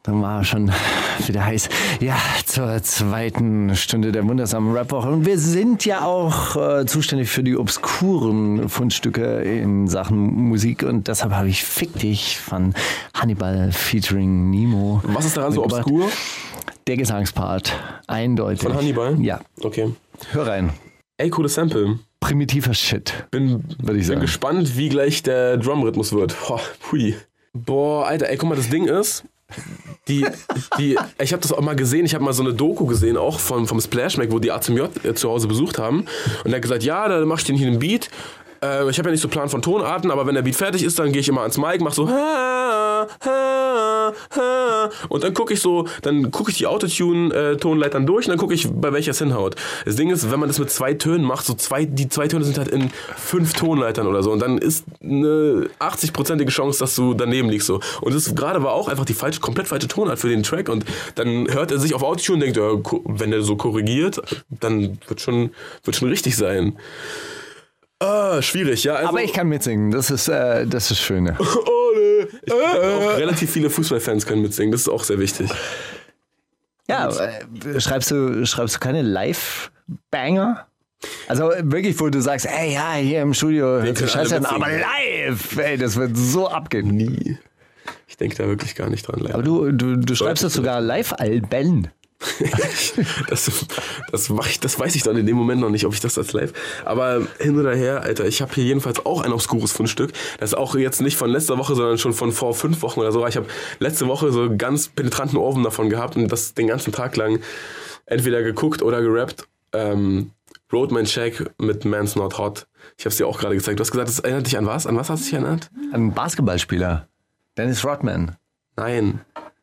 dann war er schon wieder heiß. Ja, zur zweiten Stunde der wundersamen Rapwoche. Und wir sind ja auch äh, zuständig für die obskuren Fundstücke in Sachen Musik und deshalb habe ich Fick dich von Hannibal featuring Nemo. Was ist daran so obskur? Der Gesangspart, eindeutig. Von Hannibal? Ja, Okay. hör rein. Ey, cooles Sample. Primitiver Shit, Bin, würde ich bin sagen. gespannt, wie gleich der Drumrhythmus wird. Boah, hui. Boah, Alter, ey, guck mal, das Ding ist, die, die, ich habe das auch mal gesehen, ich habe mal so eine Doku gesehen, auch vom, vom Splash Mac, wo die A zum J äh, zu Hause besucht haben. Und er hat gesagt, ja, da mach ich den hier einen Beat. Äh, ich habe ja nicht so Plan von Tonarten, aber wenn der Beat fertig ist, dann gehe ich immer ans Mic, mach so ha, ha, ha. und dann gucke ich so, dann gucke ich die Autotune-Tonleitern durch und dann gucke ich, bei welcher es hinhaut. Das Ding ist, wenn man das mit zwei Tönen macht, so zwei, die zwei Töne sind halt in fünf Tonleitern oder so und dann ist eine 80-prozentige Chance, dass du daneben liegst so. Und das gerade war auch einfach die falsche, komplett falsche Tonart für den Track und dann hört er sich auf Autotune und denkt, ja, wenn er so korrigiert, dann wird schon, wird schon richtig sein. Ah, schwierig, ja. Also, Aber ich kann mitsingen, das ist äh, das ist schön. Ole. Ich, auch relativ viele Fußballfans können mitsingen, das ist auch sehr wichtig. Ja, äh, schreibst du, schreibst du keine Live-Banger? Also wirklich, wo du sagst, ey, ja, hier im Studio scheiße an, aber live, ey, das wird so abgehen. Nie. Ich denke da wirklich gar nicht dran. leider. Aber du, du, du schreibst das sogar Live-Alben. Das, das, mach ich, das weiß ich dann in dem Moment noch nicht, ob ich das als live. Aber hin oder her, Alter, ich habe hier jedenfalls auch ein obskures Fundstück. Das ist auch jetzt nicht von letzter Woche, sondern schon von vor fünf Wochen oder so. Ich habe letzte Woche so ganz penetranten Ohrwurm davon gehabt und das den ganzen Tag lang entweder geguckt oder gerappt. Ähm, Roadman Check mit Man's Not Hot. Ich habe es dir auch gerade gezeigt. Du hast gesagt, das erinnert dich an was? An was hat es dich erinnert? Ein Basketballspieler. Dennis Rodman. Nein.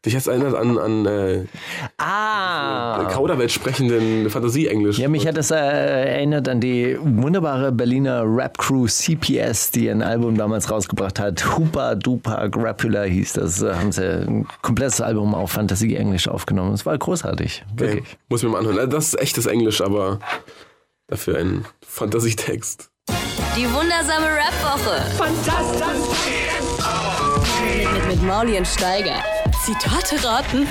Dich hat es erinnert an, an äh, Ah. Kauderwelsch sprechenden Fantasie-Englisch. Ja, mich hat das äh, erinnert an die wunderbare Berliner Rap-Crew CPS, die ein Album damals rausgebracht hat. Hooper Duper Grapula hieß das. Da haben sie ein komplettes Album auf Fantasie-Englisch aufgenommen. Es war großartig. Okay. Wirklich. Muss mir mal anhören. Das ist echtes Englisch, aber dafür ein Fantasietext. Die wundersame Rap-Woche. Fantastisch. Mit, mit, mit Mauli und Steiger. Zitate raten.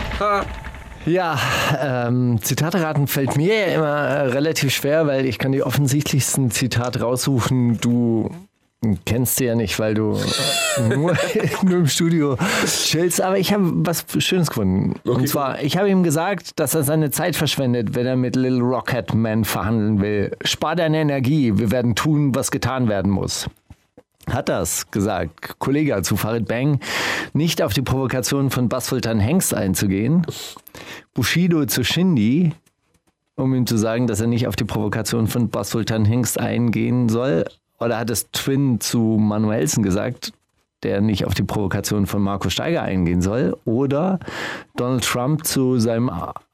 Ja, ähm, Zitate raten fällt mir ja immer äh, relativ schwer, weil ich kann die offensichtlichsten Zitate raussuchen. Du kennst sie ja nicht, weil du äh, nur, nur im Studio chillst. Aber ich habe was Schönes gefunden. Okay, Und zwar, ich habe ihm gesagt, dass er seine Zeit verschwendet, wenn er mit Little Rocket Man verhandeln will. Spar deine Energie. Wir werden tun, was getan werden muss hat das gesagt, Kollege zu Farid Bang, nicht auf die Provokation von Bassultan Hengst einzugehen. Bushido zu Shindy, um ihm zu sagen, dass er nicht auf die Provokation von Bassultan Hengst eingehen soll. Oder hat es Twin zu Manuelsen gesagt, der nicht auf die Provokation von Marco Steiger eingehen soll. Oder Donald Trump zu seinem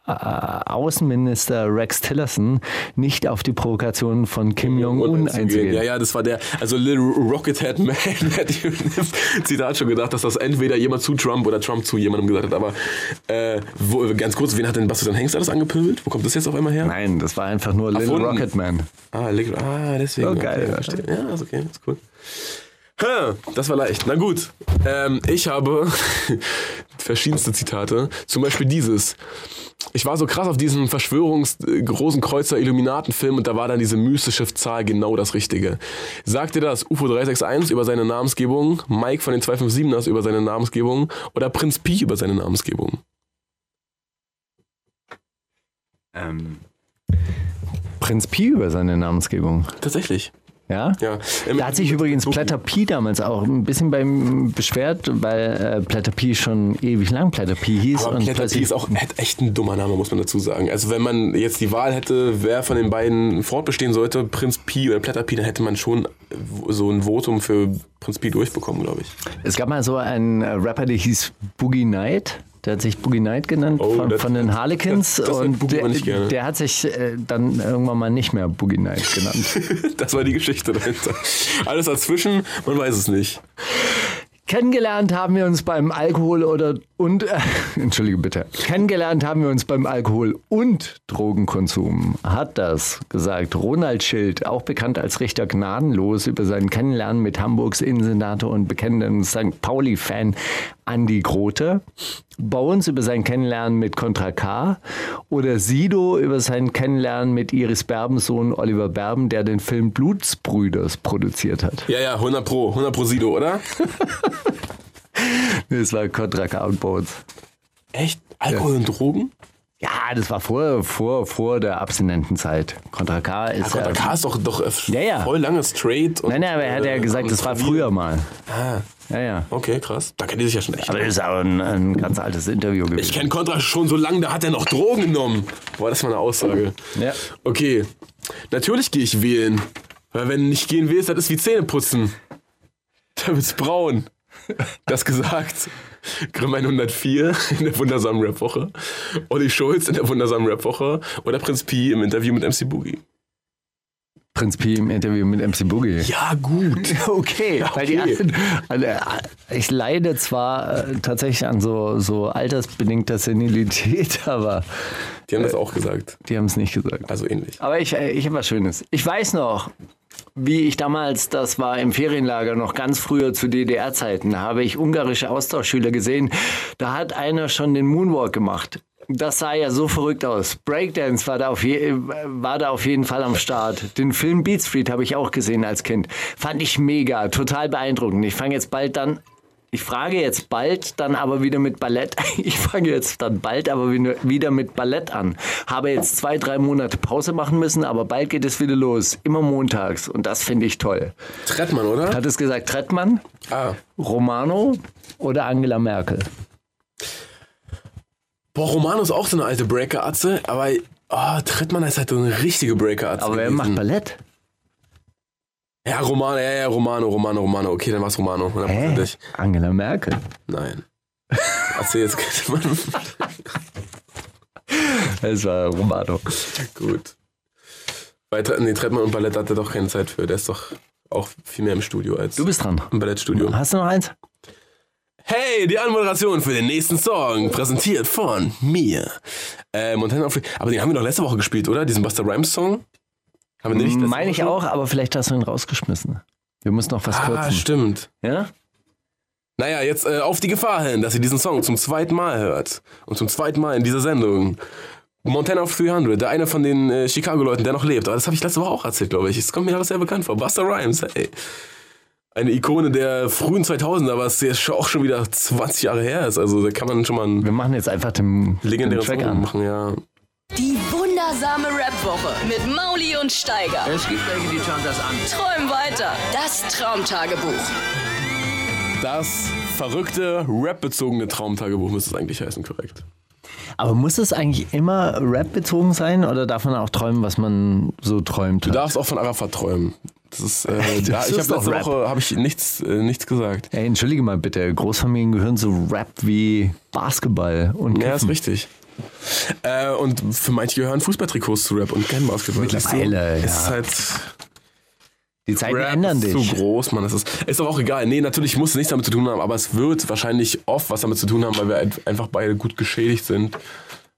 Außenminister Rex Tillerson nicht auf die Provokation von Kim Jong-un einzugehen. Ja, ja, das war der, also Little Rockethead Man hätte Zitat schon gedacht, dass das entweder jemand zu Trump oder Trump zu jemandem gesagt hat. Aber äh, wo, ganz kurz, wen hat denn Bastian Hengst alles angepöbelt? Wo kommt das jetzt auf einmal her? Nein, das war einfach nur Little. Rocket Man. Ah, Little, ah deswegen. Oh, geil, Okay. Ja, ist okay, ist cool. Hä, Das war leicht. Na gut. Ähm, ich habe verschiedenste Zitate. Zum Beispiel dieses. Ich war so krass auf diesen Verschwörungs-Großenkreuzer Illuminaten-Film und da war dann diese mystische Zahl genau das Richtige. Sagt dir das UFO 361 über seine Namensgebung, Mike von den 257ers über seine Namensgebung oder Prinz Pi über seine Namensgebung? Prinz Pi über seine Namensgebung. Tatsächlich. Ja? Ja. Ähm, Da hat sich übrigens Platter Pi damals auch ein bisschen beim beschwert, weil äh, Platter Pi schon ewig lang Platter Pi hieß. Aber und Platter Pi ist auch echt- ein dummer Name, muss man dazu sagen. Also wenn man jetzt die Wahl hätte, wer von den beiden fortbestehen sollte, Prinz Pi oder Platter Pi, dann hätte man schon so ein Votum für Prinz Pi durchbekommen, glaube ich. Es gab mal so einen Rapper, der hieß Boogie Night. Der hat sich Boogie Night genannt Oh, von, das- von den Harlequins. das- das und der, der hat sich äh, dann irgendwann mal nicht mehr Boogie Night genannt. Das war die Geschichte dahinter. Alles dazwischen, man weiß es nicht. Kennengelernt haben wir uns beim Alkohol oder und äh, entschuldige bitte. Kennengelernt haben wir uns beim Alkohol und Drogenkonsum. Hat das gesagt Ronald Schild, auch bekannt als Richter Gnadenlos, über sein Kennenlernen mit Hamburgs Innensenator und bekennenden St. Pauli-Fan Andi Grote. Bones über sein Kennenlernen mit Contra K. Oder Sido über sein Kennenlernen mit Iris Berbens Sohn Oliver Berben, der den Film Blutsbrüders produziert hat. Ja, ja, 100 Pro, 100 Pro Sido, oder? Das war Contra K und Bones. Echt? Alkohol und Drogen? Ja, das war vor, vor, vor der Abstinentenzeit. Contra K ist Contra ja. K ist doch, doch äh, Ja, ja. voll lange straight. Und, Nein, nein, aber er hat ja äh, gesagt, das war früher mal. Ah, Ja, ja. okay, krass. Da kennt ihr sich ja schon echt. Aber das ist auch ein, ein ganz altes Interview gewesen. Ich kenne Contra schon so lange, da hat er noch Drogen genommen. Boah, das mal eine Aussage. Ja. Okay, natürlich gehe ich wählen. Weil wenn du nicht gehen willst, das ist wie Zähne putzen. Da wird's braun. Das gesagt. Grimm 104 in der wundersamen Rap-Woche. Olli Schulz in der wundersamen Rap-Woche. Oder Prinz Pi im Interview mit MC Boogie. Prinz Pi im Interview mit MC Boogie. Ja, gut. Okay, weil die okay. anderen, also, ich leide zwar äh, tatsächlich an so, so altersbedingter Senilität, aber Die haben das auch gesagt. die haben es nicht gesagt. Also ähnlich. Aber ich, äh, ich habe was Schönes. Ich weiß noch, wie ich damals, das war im Ferienlager noch ganz früher zu DDR-Zeiten, habe ich ungarische Austauschschüler gesehen. Da hat einer schon den Moonwalk gemacht. Das sah ja so verrückt aus. Breakdance war da auf, je, war da auf jeden Fall am Start. Den Film Beat Street habe ich auch gesehen als Kind. Fand ich mega, total beeindruckend. Ich fange jetzt bald dann ich frage jetzt bald dann aber wieder mit Ballett. Ich fange jetzt dann bald aber wieder- mit Ballett an. Habe jetzt zwei, drei Monate Pause machen müssen, aber bald geht es wieder los. Immer montags. Und das finde ich toll. Trettmann, oder? Hat es gesagt Trettmann, Ah. Romano oder Angela Merkel? Boah, Romano ist auch so eine alte Breaker-Atze, aber oh, Trettmann ist halt so eine richtige Breaker-Atze. Aber wer gewesen. macht Ballett? Ja, Romano, ja, ja, Romano, Romano, Romano. Okay, dann war's Romano. Hä? hundertprozentig. Angela Merkel. Nein. Erzähl jetzt Trettmann. Es war Romano. Gut. Bei Tre nee, Trettmann und Ballett hat er doch keine Zeit für. Der ist doch auch viel mehr im Studio als Du bist dran. im Ballettstudio. Hast du noch eins? Hey, die Anmoderation für den nächsten Song, präsentiert von mir. Äh, Montana of Aber den haben wir doch letzte Woche gespielt, oder? Diesen Buster Rhymes Song? Haben wir nicht Meine ich auch, aber vielleicht hast du ihn rausgeschmissen. Wir müssen noch was Ah, kürzen. stimmt. Ja? Naja, jetzt äh, auf die Gefahr hin, dass ihr diesen Song zum zweiten Mal hört. Und zum zweiten Mal in dieser Sendung. Montana of 300, der eine von den äh, Chicago-Leuten, der noch lebt. Aber das habe ich letzte Woche auch erzählt, glaube ich. Es kommt mir alles sehr bekannt vor. Buster Rhymes, hey. Eine Ikone der frühen 2000er, was jetzt auch schon wieder 20 Jahre her ist. Also da kann man schon mal einen Wir machen jetzt einfach den, den legendären Track Song an. machen, ja. Die wundersame Rap-Woche mit Mauli und Steiger. Es gibt welche, die schauen das an. Träum weiter. Das Traumtagebuch. Das verrückte, rap-bezogene Traumtagebuch müsste es eigentlich heißen, korrekt. Aber muss es eigentlich immer Rap-bezogen sein oder darf man auch träumen, was man so träumt? Du darfst auch von Arafat träumen. Das ist, äh, Das da, ist ich habe letzte Rap. Woche hab ich nichts, äh, nichts gesagt. Ey, entschuldige mal bitte, Großfamilien gehören so Rap wie Basketball und Ja, ist Kiffen. richtig. Äh, und für manche gehören Fußballtrikots zu Rap und kein Basketball. Mittlerweile, ist ja. halt Die Zeiten Rap ändern ist dich. zu groß, Mann. Das ist, ist doch auch egal. Nee, natürlich muss es nichts damit zu tun haben, aber es wird wahrscheinlich oft was damit zu tun haben, weil wir ein- einfach beide gut geschädigt sind,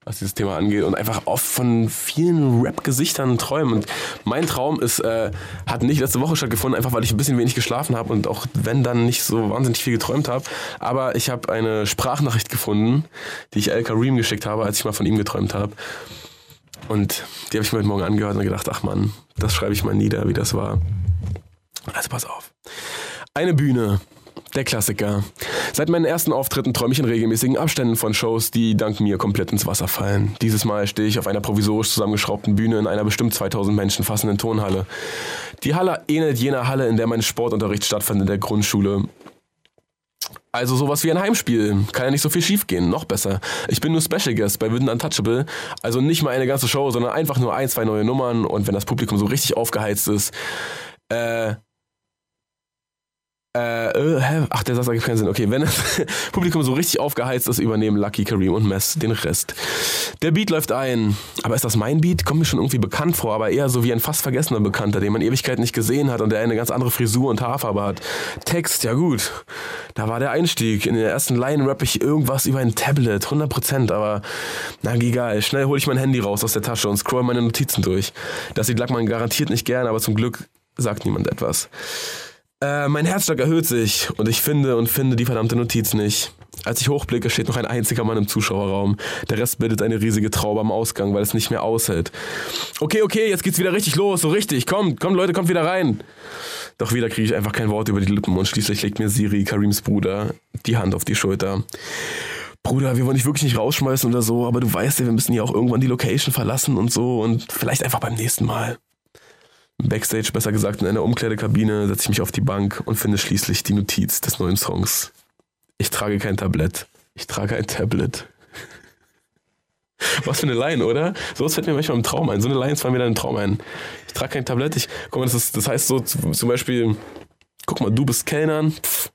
was dieses Thema angeht und einfach oft von vielen Rap-Gesichtern träumen. Und mein Traum ist, äh, hat nicht letzte Woche stattgefunden, einfach weil ich ein bisschen wenig geschlafen habe und auch wenn dann nicht so wahnsinnig viel geträumt habe. Aber ich habe eine Sprachnachricht gefunden, die ich El Karim geschickt habe, als ich mal von ihm geträumt habe. Und die habe ich mir heute Morgen angehört und gedacht, ach Mann, das schreibe ich mal nieder, wie das war. Also pass auf. Eine Bühne. Der Klassiker. Seit meinen ersten Auftritten träume ich in regelmäßigen Abständen von Shows, die dank mir komplett ins Wasser fallen. Dieses Mal stehe ich auf einer provisorisch zusammengeschraubten Bühne in einer bestimmt 2000 Menschen fassenden Tonhalle. Die Halle ähnelt jener Halle, in der mein Sportunterricht stattfand in der Grundschule. Also sowas wie ein Heimspiel. Kann ja nicht so viel schiefgehen. Noch besser. Ich bin nur Special Guest bei Witten Untouchable. Also nicht mal eine ganze Show, sondern einfach nur ein, zwei neue Nummern. Und wenn das Publikum so richtig aufgeheizt ist, äh, äh, äh, hä? Ach, der Satz ergibt keinen Sinn. Okay, wenn das Publikum so richtig aufgeheizt ist, übernehmen Lucky, Kareem und Mess den Rest. Der Beat läuft ein. Aber ist das mein Beat? Kommt mir schon irgendwie bekannt vor, aber eher so wie ein fast vergessener Bekannter, den man Ewigkeit nicht gesehen hat und der eine ganz andere Frisur und Haarfarbe hat. Text, ja gut. Da war der Einstieg. In der ersten Line rappe ich irgendwas über ein Tablet, 100%, aber na egal. Schnell hole ich mein Handy raus aus der Tasche und scroll meine Notizen durch. Das sieht Lackmann garantiert nicht gern, aber zum Glück sagt niemand etwas. Äh, mein Herzschlag erhöht sich und ich finde und finde die verdammte Notiz nicht. Als ich hochblicke, steht noch ein einziger Mann im Zuschauerraum. Der Rest bildet eine riesige Traube am Ausgang, weil es nicht mehr aushält. Okay, okay, jetzt geht's wieder richtig los, so richtig. Kommt, kommt Leute, kommt wieder rein. Doch wieder kriege ich einfach kein Wort über die Lippen und schließlich legt mir Siri, Karims Bruder, die Hand auf die Schulter. Bruder, wir wollen dich wirklich nicht rausschmeißen oder so, aber du weißt ja, wir müssen ja auch irgendwann die Location verlassen und so und vielleicht einfach beim nächsten Mal. Backstage, besser gesagt in einer Umkleidekabine, setze ich mich auf die Bank und finde schließlich die Notiz des neuen Songs. Ich trage kein Tablett. Ich trage ein Tablet. Was für eine Line, oder? So was fällt mir manchmal im Traum ein. So eine Line fallen mir dann im Traum ein. Ich trage kein Tablett. Ich, guck mal, das, ist, das heißt so zum Beispiel, guck mal, du bist Kellnern. Pff,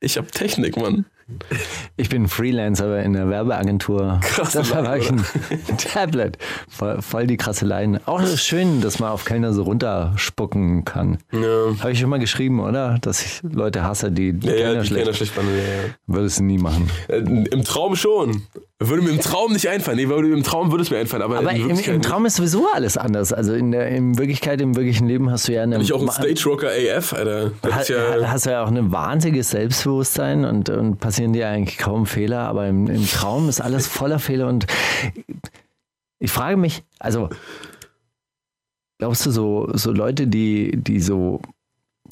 ich hab Technik, Mann. Ich bin Freelancer in der Werbeagentur. Krasse das Line, ich ein Tablet. Voll, voll die krasse Line. Auch das ist schön, dass man auf Kellner so runterspucken kann. Ja. Habe ich schon mal geschrieben, oder? Dass ich Leute hasse, die Ja, ja, Kellner die schlecht. Schlecht behandeln, ja, ja. Würdest du nie machen. Äh, Im Traum schon. Würde mir im Traum nicht einfallen. Nee, würde, im Traum würde es mir einfallen. Aber, Aber im, im Traum ist sowieso alles anders. Also in der in Wirklichkeit, im wirklichen Leben hast du ja eine. Bin ich auch ein Stage Rocker AF, Alter. Ha- ja, hast du ja auch ein wahnsinniges Selbstbewusstsein und, und passieren dir eigentlich kaum Fehler, aber im, im Traum ist alles voller Fehler und ich frage mich, also glaubst du so, so Leute, die, die so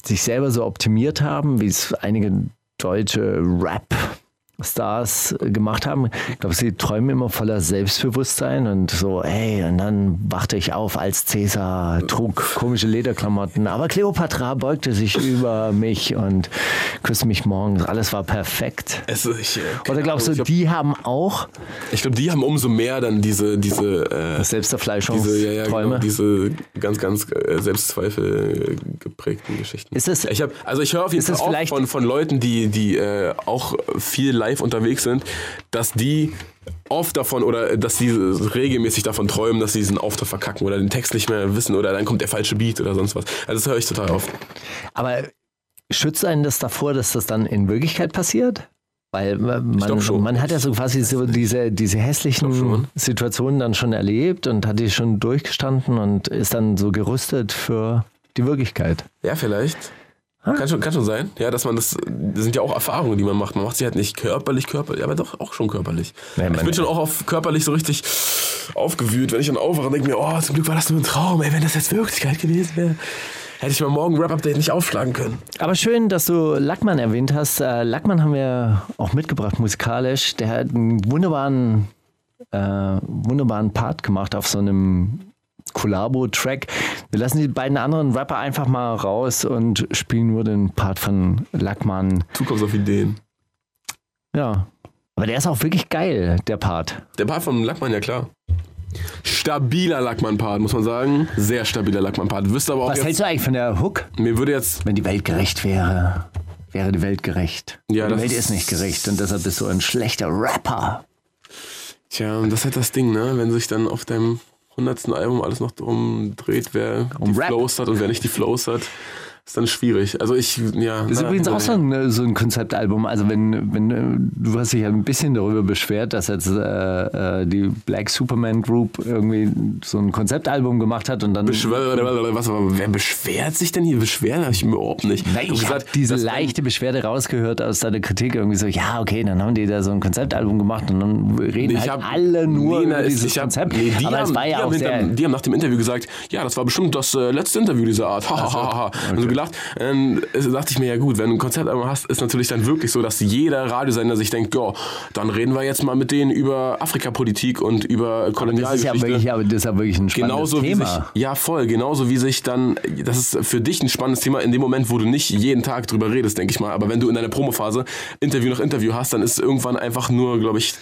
sich selber so optimiert haben, wie es einige deutsche Rap-Stars äh, gemacht haben, glaubst du, die träumen immer voller Selbstbewusstsein und so, ey, und dann wachte ich auf als Cäsar, trug komische Lederklamotten, aber Kleopatra beugte sich über mich und küsste mich morgens, alles war perfekt. es, ich, äh, Oder glaubst du, ich glaub, die haben auch ich glaube, die haben umso mehr dann diese, diese, äh, Selbsterfleischungsträume? diese, ja, ja, genau, diese ganz, ganz äh, Selbstzweifel äh, geprägten Geschichten. Ist es- ich hab, also ich höre auf jeden Fall auch von, von Leuten, die, die äh, auch viel live unterwegs sind, dass die oft davon oder äh, dass die regelmäßig davon träumen, dass sie diesen Auftritt verkacken oder den Text nicht mehr wissen oder dann kommt der falsche Beat oder sonst was. Also das höre ich total oft. Aber schützt einen das davor, dass das dann in Wirklichkeit passiert? Weil man, glaub schon. man hat ja so quasi so diese, diese Ich hässlichen. Situationen dann schon erlebt und hat die schon durchgestanden und ist dann so gerüstet für die Wirklichkeit. Ja, vielleicht. Kann schon, kann schon sein. Ja, dass man das, das sind ja auch Erfahrungen, die man macht. Man macht sie halt nicht körperlich, körperlich, aber doch auch schon körperlich. Ja, ich bin schon auch auf körperlich so richtig aufgewühlt, wenn ich dann aufwache und denke mir, oh, zum Glück war das nur ein Traum, ey, wenn das jetzt Wirklichkeit gewesen wäre. Hätte ich mal morgen Rap-Update nicht aufschlagen können. Aber schön, dass du Lackmann erwähnt hast. Äh, Lackmann haben wir auch mitgebracht musikalisch. Der hat einen wunderbaren, äh, wunderbaren Part gemacht auf so einem Collabo-Track. Wir lassen die beiden anderen Rapper einfach mal raus und spielen nur den Part von Lackmann. Du kommst auf Ideen. Ja. Aber der ist auch wirklich geil, der Part. Der Part von Lackmann, ja klar. Stabiler Lackmann-Part, muss man sagen. Sehr stabiler Lackmann-Part. Wüsste aber auch Was jetzt, hältst du eigentlich von der Hook? mir würde jetzt, Wenn die Welt gerecht wäre, wäre die Welt gerecht. Ja, die Welt ist- ist nicht gerecht und deshalb bist du ein schlechter Rapper. tja, das ist halt das Ding, ne? Wenn sich dann auf deinem 100. Album alles noch drum dreht, wer Um die Rap. Flows hat und wer nicht die Flows hat, ist dann schwierig. Also ich, ja. Das ist na, übrigens auch so ein, so ein Konzeptalbum. Also wenn, wenn du hast dich ja ein bisschen darüber beschwert, dass jetzt äh, äh, die Black Superman Group irgendwie so ein Konzeptalbum gemacht hat und dann Beschwer, was, aber wer beschwert sich denn hier? Beschweren habe ich überhaupt nicht. Nein, ich habe diese leichte Beschwerde rausgehört aus deiner Kritik irgendwie so, ja okay, dann haben die da so ein Konzeptalbum gemacht und dann reden Ich halt hab- alle nur Nee, über es- dieses hab- Konzept. nee, die Aber haben, war die ja haben auch hinter- sehr... Die haben nach dem Interview gesagt, ja, das war bestimmt das äh, letzte Interview dieser Art. Ha, ha, ha, ha. Gelacht. Dann äh, dachte ich mir, ja gut, wenn du ein Konzeptalbum hast, ist natürlich dann wirklich so, dass jeder Radiosender sich denkt, ja, dann reden wir jetzt mal mit denen über Afrikapolitik und über das ist ja Kolonialgeschichte. wirklich, aber das ist ja wirklich ein spannendes Genauso Thema. sich, ja voll, genauso wie sich dann, das ist für dich ein spannendes Thema in dem Moment, wo du nicht jeden Tag drüber redest, denke ich mal. Aber wenn du in deiner Promophase Interview nach Interview hast, dann ist es irgendwann einfach nur, glaube ich.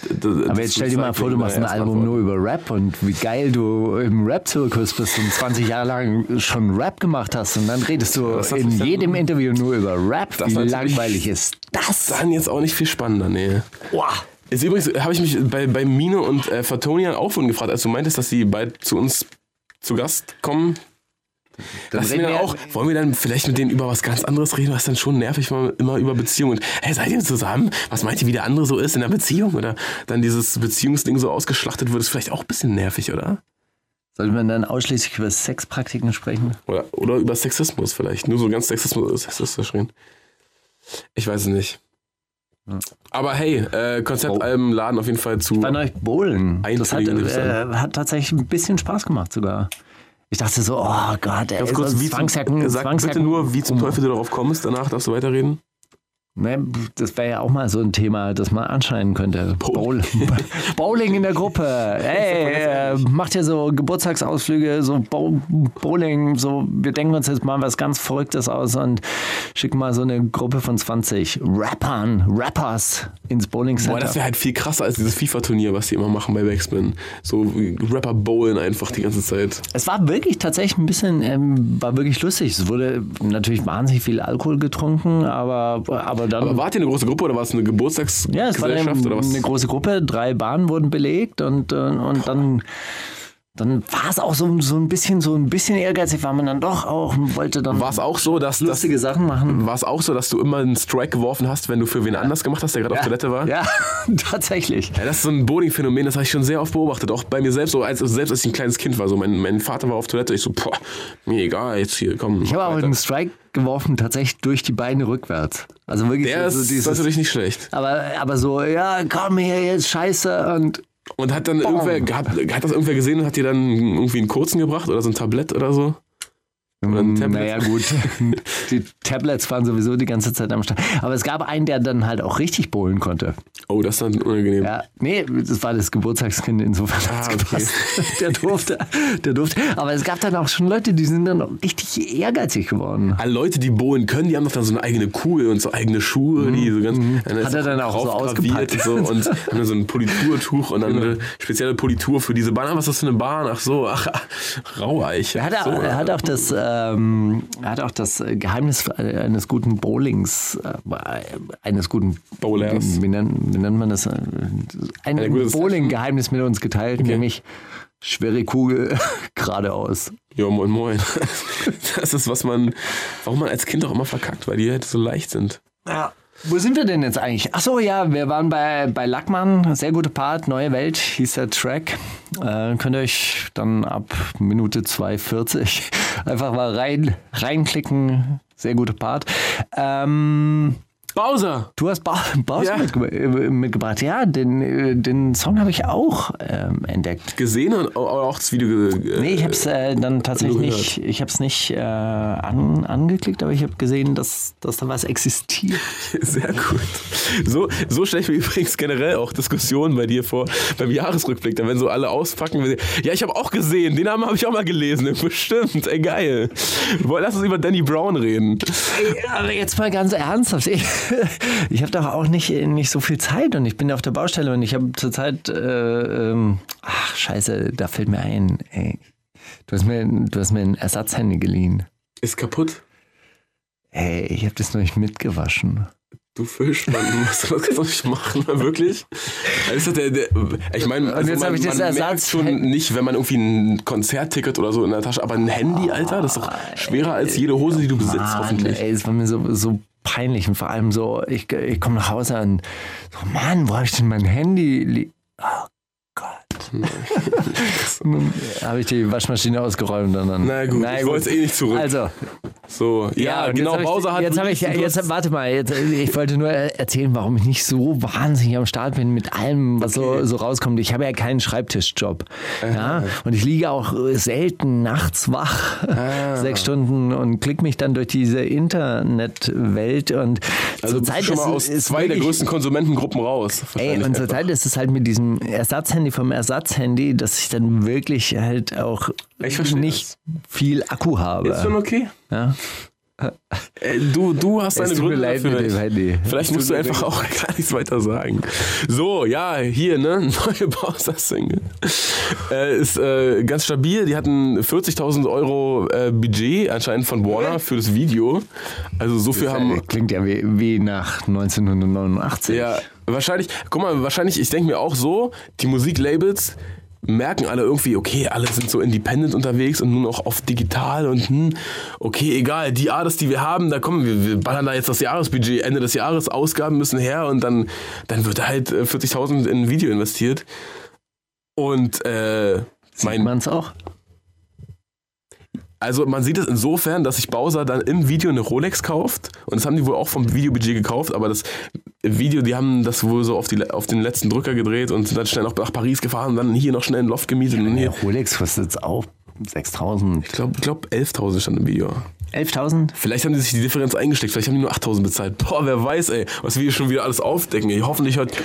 Aber jetzt stell dir mal vor, du machst ein Album nur über Rap und wie geil du im Rap-Zirkus bist und 20 Jahre lang schon Rap gemacht hast und dann redest du das in dann- jedem Interview nur über Rap. Das Wie langweilig ist das? Dann jetzt auch nicht viel spannender, nee. Boah. Ist übrigens, habe ich mich bei, bei Mine und äh, Fatonian auch vorhin gefragt, als du meintest, dass sie bald zu uns zu Gast kommen. Lass reden dann wir- auch, wollen wir dann vielleicht mit denen über was ganz anderes reden, was dann schon nervig war, immer über Beziehungen. Hey, seid ihr zusammen? Was meint ihr, wie der andere so ist in der Beziehung? Oder dann dieses Beziehungsding so ausgeschlachtet wird, ist vielleicht auch ein bisschen nervig, oder? Sollte man dann ausschließlich über Sexpraktiken sprechen? Oder, oder über Sexismus vielleicht. Nur so ganz Sexismus, sexistisch reden. Ich weiß es nicht. Aber hey, äh, Konzeptalben laden auf jeden Fall zu. Bei euch Bowlen. Das hat, äh, hat tatsächlich ein bisschen Spaß gemacht sogar. Ich dachte so, oh Gott, ey, Ganz kurz, so wie Zwangsjacken, sag Zwangsjacken. bitte nur, wie zum Teufel du darauf kommst, danach darfst du weiterreden. Ne, das wäre ja auch mal so ein Thema, das man anschneiden könnte. Bowl Bowling in der Gruppe. Ey, äh, macht ihr so Geburtstagsausflüge, so Bow Bowling, so wir denken uns jetzt mal was ganz Verrücktes aus und schicken mal so eine Gruppe von 20 Rappern, Rappers ins Bowling Boah, Center. das wäre halt viel krasser als dieses FIFA-Turnier, was die immer machen bei Backspin. So Rapper bowlen einfach die ganze Zeit. Es war wirklich tatsächlich ein bisschen, ähm, war wirklich lustig. Es wurde natürlich wahnsinnig viel Alkohol getrunken, aber, aber dann. Aber wart ihr eine große Gruppe oder war es eine Ja, es war eine, Geburtstagsgesellschaft oder was? eine große Gruppe, drei Bahnen wurden belegt und, äh, und dann, dann war es auch so, so ein bisschen so ein bisschen ehrgeizig, weil man dann doch auch wollte dann War es auch so, dass das lustige Sachen machen. war es auch so, dass du immer einen Strike geworfen hast, wenn du für wen anders gemacht hast, der gerade auf Toilette war? Ja, tatsächlich. Ja, das ist so ein Bowling-Phänomen, das habe ich schon sehr oft beobachtet. Auch bei mir selbst, so als, selbst als ich ein kleines Kind war. So, mein, mein Vater war auf Toilette, ich so, boah, mir egal, jetzt hier, komm. Ich habe aber einen Strike geworfen, tatsächlich durch die Beine rückwärts. Also wirklich Der so, so ist dieses, natürlich nicht schlecht. aber, aber so, ja, komm her jetzt, scheiße. Und Und hat dann irgendwer, hat, hat das irgendwer gesehen und hat dir dann irgendwie einen kurzen gebracht oder so ein Tablett oder so? Oder ein Tablet? Naja, gut. Die Tablets waren sowieso die ganze Zeit am Start. Aber es gab einen, der dann halt auch richtig bowlen konnte. Oh, das ist dann unangenehm. Ja, nee, das war das Geburtstagskind, insofern hat's Ah, okay. gepasst. Der durfte, der durfte. Aber es gab dann auch schon Leute, die sind dann auch richtig ehrgeizig geworden. Alle Leute, die bowlen können, die haben doch dann so eine eigene Kugel und so eigene Schuhe, die so ganz. Mhm. Hat er dann auch so ausgepackt. und so und haben dann so ein Politurtuch und dann Genau. eine spezielle Politur für diese Bahn. Ah, Was ist das für eine Bahn? Ach so, ach, Raueich. Er hat, so, auch, er hat auch das, ähm, er hat auch das Geheimnis eines guten Bowlings, äh, eines guten Bowlers. Wie, wie, nennt, wie nennt man das? Ein Eine gute Bowling-Geheimnis mit uns geteilt, nämlich schwere Kugel geradeaus. Ja, moin, moin. Das ist, was man, warum man als Kind auch immer verkackt, weil die halt so leicht sind. Ja. Wo sind wir denn jetzt eigentlich? Ach so, ja, wir waren bei, bei Lackmann. Sehr gute Part, Neue Welt hieß der Track. Äh, könnt ihr euch dann ab Minute 2,40 einfach mal rein, reinklicken. Sehr guter Part. Ähm, Bowser! du hast ba Baus Ja. mitge äh, mitgebracht. Ja, den, äh, den Song habe ich auch ähm, entdeckt. Gesehen und au- auch das Video ge äh, Nee, ich habe es äh, dann tatsächlich nicht, ich habe es nicht äh, an, angeklickt, aber ich habe gesehen, dass, dass da was existiert. Sehr gut. So, so stelle ich mir übrigens generell auch Diskussionen bei dir vor, beim Jahresrückblick, dann wenn so alle auspacken. sie- Ja, ich habe auch gesehen, den Namen habe ich auch mal gelesen. Bestimmt, ey, geil. Lass uns über Danny Brown reden. Aber jetzt mal ganz ernsthaft. ich habe doch auch nicht, nicht so viel Zeit und ich bin auf der Baustelle und ich habe zurzeit. Äh, ähm, ach, Scheiße, da fällt mir ein. Ey. Du, hast mir, du hast mir ein Ersatzhandy geliehen. Ist kaputt. Ey, ich habe das noch nicht mitgewaschen. Du Fisch, Mann, was das kannst du nicht machen, wirklich? Also der, der, ich meine, also jetzt man, ich das man merkt schon nicht, wenn man irgendwie ein Konzertticket oder so in der Tasche, aber ein Handy, Alter, das ist doch schwerer als jede Hose, die du besitzt, Mann, hoffentlich. ey, es war mir so, so peinlich und vor allem so, ich, ich komme nach Hause und so, Mann, wo habe ich denn mein Handy? Oh habe ich die Waschmaschine ausgeräumt und dann. Na gut, ich wollte es eh nicht zurück. Also, so, ja, und genau, Bowser hat. Jetzt habe ich, jetzt, warte mal, jetzt, ich wollte nur erzählen, warum ich nicht so wahnsinnig am Start bin mit allem, was so, so rauskommt. Ich habe ja keinen Schreibtischjob. Ja? Und ich liege auch selten nachts wach, Ah. sechs Stunden und klick mich dann durch diese Internetwelt. Und also zurzeit schon mal ist, aus ist zwei der größten Konsumentengruppen raus. Ey, und zurzeit ist es halt mit diesem Ersatzhandy vom Ersatzhandy, dass ich dann wirklich halt auch nicht viel Akku habe. Ist schon okay. ja? Äh, Du, du hast deine Gründe leid dafür. mit dem Handy. Vielleicht musst du einfach auch gar nichts weiter sagen. So, ja, hier, ne? Neue Bowser-Single. Äh, ist äh, ganz stabil. Die hatten 40.000 Euro äh, Budget anscheinend von Warner für das Video. Also so viel haben. Klingt ja wie, wie nach 1989. Ja, wahrscheinlich, guck mal, wahrscheinlich, ich denke mir auch so, die Musiklabels merken alle irgendwie, okay, alle sind so independent unterwegs und nun auch auf digital und hm, okay, egal, die Artists, die wir haben, da kommen wir, wir ballern da jetzt das Jahresbudget, Ende des Jahres, Ausgaben müssen her und dann, dann wird da halt äh, 40.000 in ein Video investiert. Und äh, Sieht mein, man es auch? Also man sieht es insofern, dass sich Bowser dann im Video eine Rolex kauft. Und das haben die wohl auch vom Videobudget gekauft, aber das Video, die haben das wohl so auf, die, auf den letzten Drücker gedreht und sind dann schnell noch nach Paris gefahren und dann hier noch schnell ein Loft gemietet. Und hier, Rolex kostet jetzt auch 6.000. ich glaube, ich glaub 11.000 stand im Video. 11.000? Vielleicht haben die sich die Differenz eingesteckt, vielleicht haben die nur 8.000 bezahlt. Boah, wer weiß, ey, was wir hier schon wieder alles aufdecken. Ey. Hoffentlich hört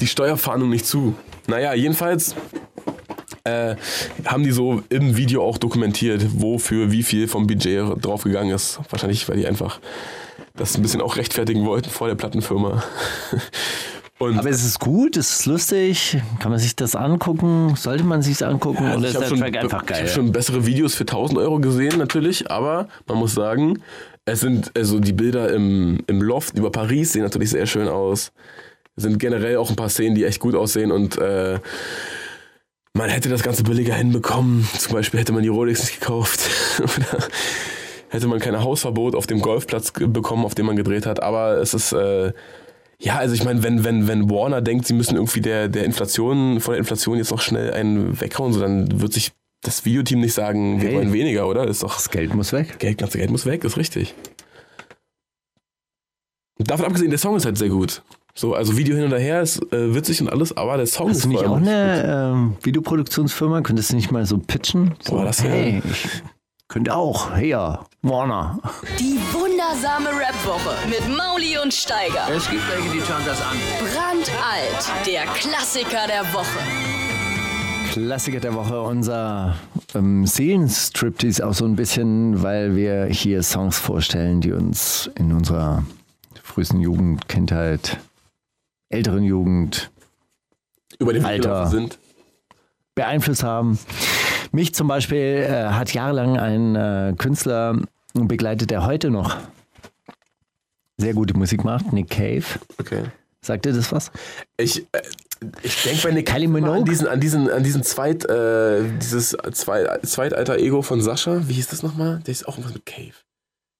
die Steuerfahndung nicht zu. Naja, jedenfalls äh, haben die so im Video auch dokumentiert, wofür wie viel vom Budget draufgegangen ist. Wahrscheinlich, weil die einfach das ein bisschen auch rechtfertigen wollten vor der Plattenfirma. Und Aber ist es gut? Ist es lustig? Kann man sich das angucken? Sollte man sich angucken? Also Oder ich ist habe der schon, Track einfach ich geil? hab schon bessere Videos für 1000 Euro gesehen, natürlich, aber man muss sagen, es sind also die Bilder im, im Loft über Paris sehen natürlich sehr schön aus. Es sind generell auch ein paar Szenen, die echt gut aussehen und äh, man hätte das Ganze billiger hinbekommen. Zum Beispiel hätte man die Rolex nicht gekauft. Oder hätte man kein Hausverbot auf dem Golfplatz bekommen, auf dem man gedreht hat. Aber es ist, äh, ja, also ich meine, wenn, wenn, wenn Warner denkt, sie müssen irgendwie der, der Inflation, von der Inflation jetzt noch schnell einen weghauen, so dann wird sich das Videoteam nicht sagen, wir Hey. wollen weniger, oder? Das ist doch Das Geld muss weg. Geld, ganze Geld muss weg, ist richtig. Und davon abgesehen, der Song ist halt sehr gut. So, also Video hin und her ist äh, witzig und alles, aber der Song Hast ist du nicht auch eine ähm, Videoproduktionsfirma? Könntest du nicht mal so pitchen? So, Boah, das hey, ich könnte auch. Hier, Warner. Die wundersame Rap-Woche mit Mauli und Steiger. Es gibt welche, die schauen das an. Brandalt, der Klassiker der Woche. Klassiker der Woche, unser ähm, Seelenstriptease auch so ein bisschen, weil wir hier Songs vorstellen, die uns in unserer frühesten Jugend, Kindheit, älteren Jugend über den Weg Alter. sind. beeinflusst haben. Mich zum Beispiel äh, hat jahrelang ein äh, Künstler begleitet, der heute noch sehr gute Musik macht, Nick Cave. Okay. Sagt dir das was? Ich, äh, ich denke bei Nick Kylie Minogue? an diesen, an diesen, an diesen Zweit, äh, dieses Zwei, Zweitalter Ego von Sascha. Wie hieß das nochmal? Der ist auch irgendwas mit Cave.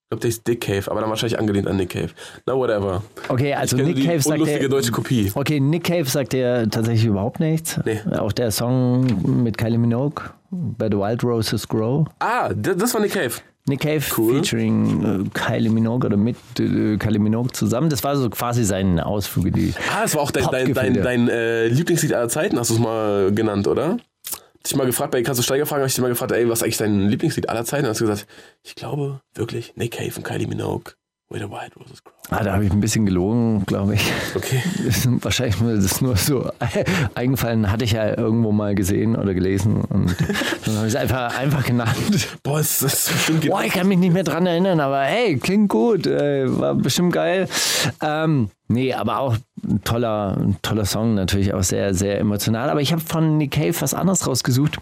Ich glaube, der ist Dick Cave, aber dann wahrscheinlich angelehnt an Nick Cave. Na, whatever. Okay, also Nick Cave sagt unlustige dir, deutsche Kopie. Okay, Nick Cave sagt dir tatsächlich überhaupt nichts. Nee. Auch der Song mit Kylie Minogue, Where the Wild Roses Grow. Ah, das war Nick Cave. Nick Cave Cool. featuring äh, Kylie Minogue oder mit äh, Kylie Minogue zusammen. Das war so quasi sein Ausflug die. Ah, das war auch dein, dein, dein, dein äh, Lieblingslied aller Zeiten, hast du es mal genannt, oder? Dich mal gefragt, bei du Steiger fragen, habe ich dich mal gefragt, ey, was ist eigentlich dein Lieblingslied aller Zeiten? Dann hast du gesagt, ich glaube wirklich Nick Cave und Kylie Minogue, Where the White Roses Grow. Ah, da habe ich ein bisschen gelogen, glaube ich. Okay. Wahrscheinlich mir das nur so eingefallen, hatte ich ja irgendwo mal gesehen oder gelesen und dann habe ich es einfach, einfach genannt. Boah, ist bestimmt geht Boah, ich kann mich nicht mehr dran erinnern, aber hey, klingt gut, ey, war bestimmt geil. Ähm, nee, aber auch ein toller, ein toller Song, natürlich auch sehr, sehr emotional. Aber ich habe von Nick Cave was anderes rausgesucht,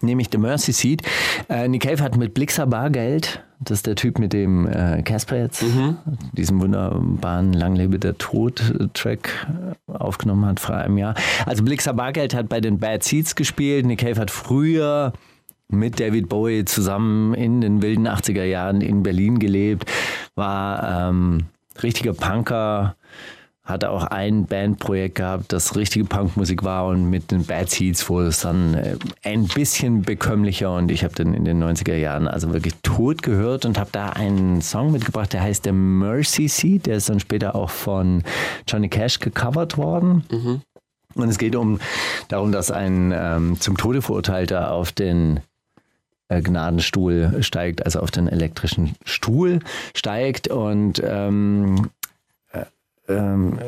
nämlich The Mercy Seat. Äh, Nick Cave hat mit Blixer Bargeld, das ist der Typ mit dem äh, Casper jetzt, diesem wunderbaren Lang lebe der Tod-Track äh, aufgenommen hat vor einem Jahr. Also Blixer Bargeld hat bei den Bad Seeds gespielt. Nick Cave hat früher mit David Bowie zusammen in den wilden 80er Jahren in Berlin gelebt, war ähm, richtiger Punker, hatte auch ein Bandprojekt gehabt, das richtige Punkmusik war und mit den Bad Seeds wurde es dann äh, ein bisschen bekömmlicher und ich habe dann in den 90er Jahren also wirklich tot gehört und habe da einen Song mitgebracht, der heißt der Mercy Seat, der ist dann später auch von Johnny Cash gecovert worden. Und es geht um darum, dass ein ähm, zum Tode verurteilter auf den äh, Gnadenstuhl steigt, also auf den elektrischen Stuhl steigt und ähm, äh, ähm,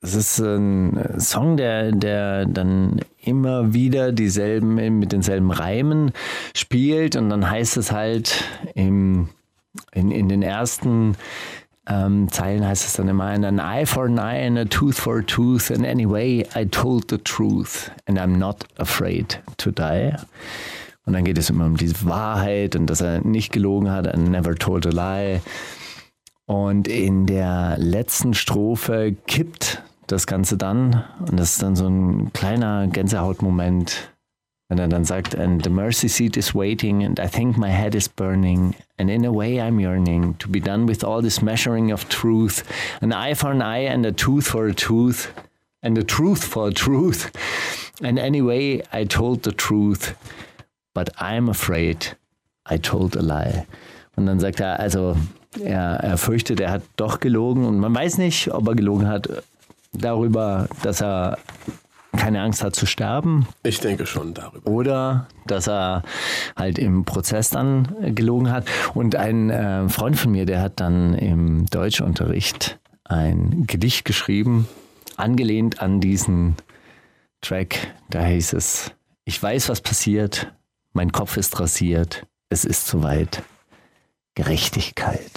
es ist ein Song, der, der dann immer wieder dieselben, mit denselben Reimen spielt und dann heißt es halt im, in, in den ersten ähm, Zeilen heißt es dann immer, an eye for an eye and a tooth for a tooth and anyway I told the truth and I'm not afraid to die. Und dann geht es immer um diese Wahrheit und dass er nicht gelogen hat, and never told a lie. Und in der letzten Strophe kippt das Ganze dann und das ist dann so ein kleiner Gänsehautmoment, wenn er dann sagt, and the mercy seat is waiting and I think my head is burning and in a way I'm yearning to be done with all this measuring of truth, an eye for an eye and a tooth for a tooth and a truth for a truth. And anyway, I told the truth, but I'm afraid I told a lie. Und dann sagt er, also er, er fürchtet, er hat doch gelogen und man weiß nicht, ob er gelogen hat darüber, dass er keine Angst hat zu sterben Ich denke schon darüber. oder dass er halt im Prozess dann gelogen hat. Und ein äh, Freund von mir, der hat dann im Deutschunterricht ein Gedicht geschrieben, angelehnt an diesen Track. Da hieß es, ich weiß, was passiert, mein Kopf ist rasiert, es ist soweit. Gerechtigkeit.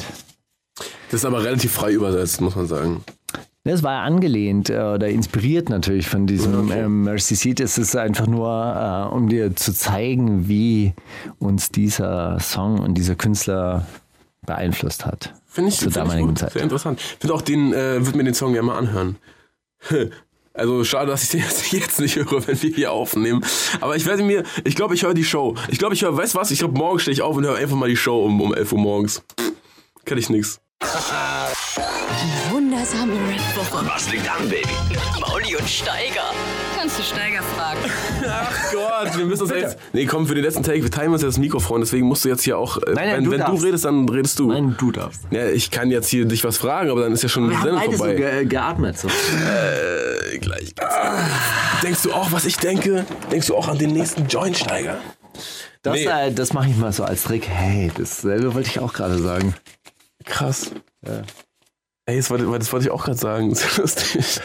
Das ist aber relativ frei übersetzt, muss man sagen. Das war angelehnt äh, oder inspiriert natürlich von diesem ähm, Mercy Seat. Es ist einfach nur, äh, um dir zu zeigen, wie uns dieser Song und dieser Künstler beeinflusst hat. Finde ich, zur find ich damaligen gut. Zeit. Sehr interessant. Ich finde auch den, äh, würde mir den Song gerne mal anhören. Also schade, dass ich den jetzt, nicht höre, wenn wir hier aufnehmen. Aber ich werde mir, ich glaube, ich höre die Show. Ich glaube, ich höre, weißt du was? Ich glaube, morgen stehe ich auf und höre einfach mal die Show um, um 11 Uhr morgens. Kenn ich nix. Wundersame Red Woche. Was liegt an, Baby? Mauli und Steiger. Kannst du Steiger fragen? Ach Gott, wir müssen uns jetzt. Nee, komm, für den letzten Take, wir teilen uns jetzt das Mikrofon, deswegen musst du jetzt hier auch. äh, Nein, nein, wenn du wenn du redest, dann redest du. Nein, du darfst. Ja, ich kann jetzt hier dich was fragen, aber dann ist ja schon die Sendung vorbei. ge geatmet. So. Äh, gleich. Denkst du auch, was ich denke? Denkst du auch an den nächsten Joint-Steiger? Das, Nee. äh, das mache ich mal so als Trick. Hey, dasselbe wollte ich auch gerade sagen. Krass. Ey, das wollte, das wollte ich auch gerade sagen. Das ist lustig.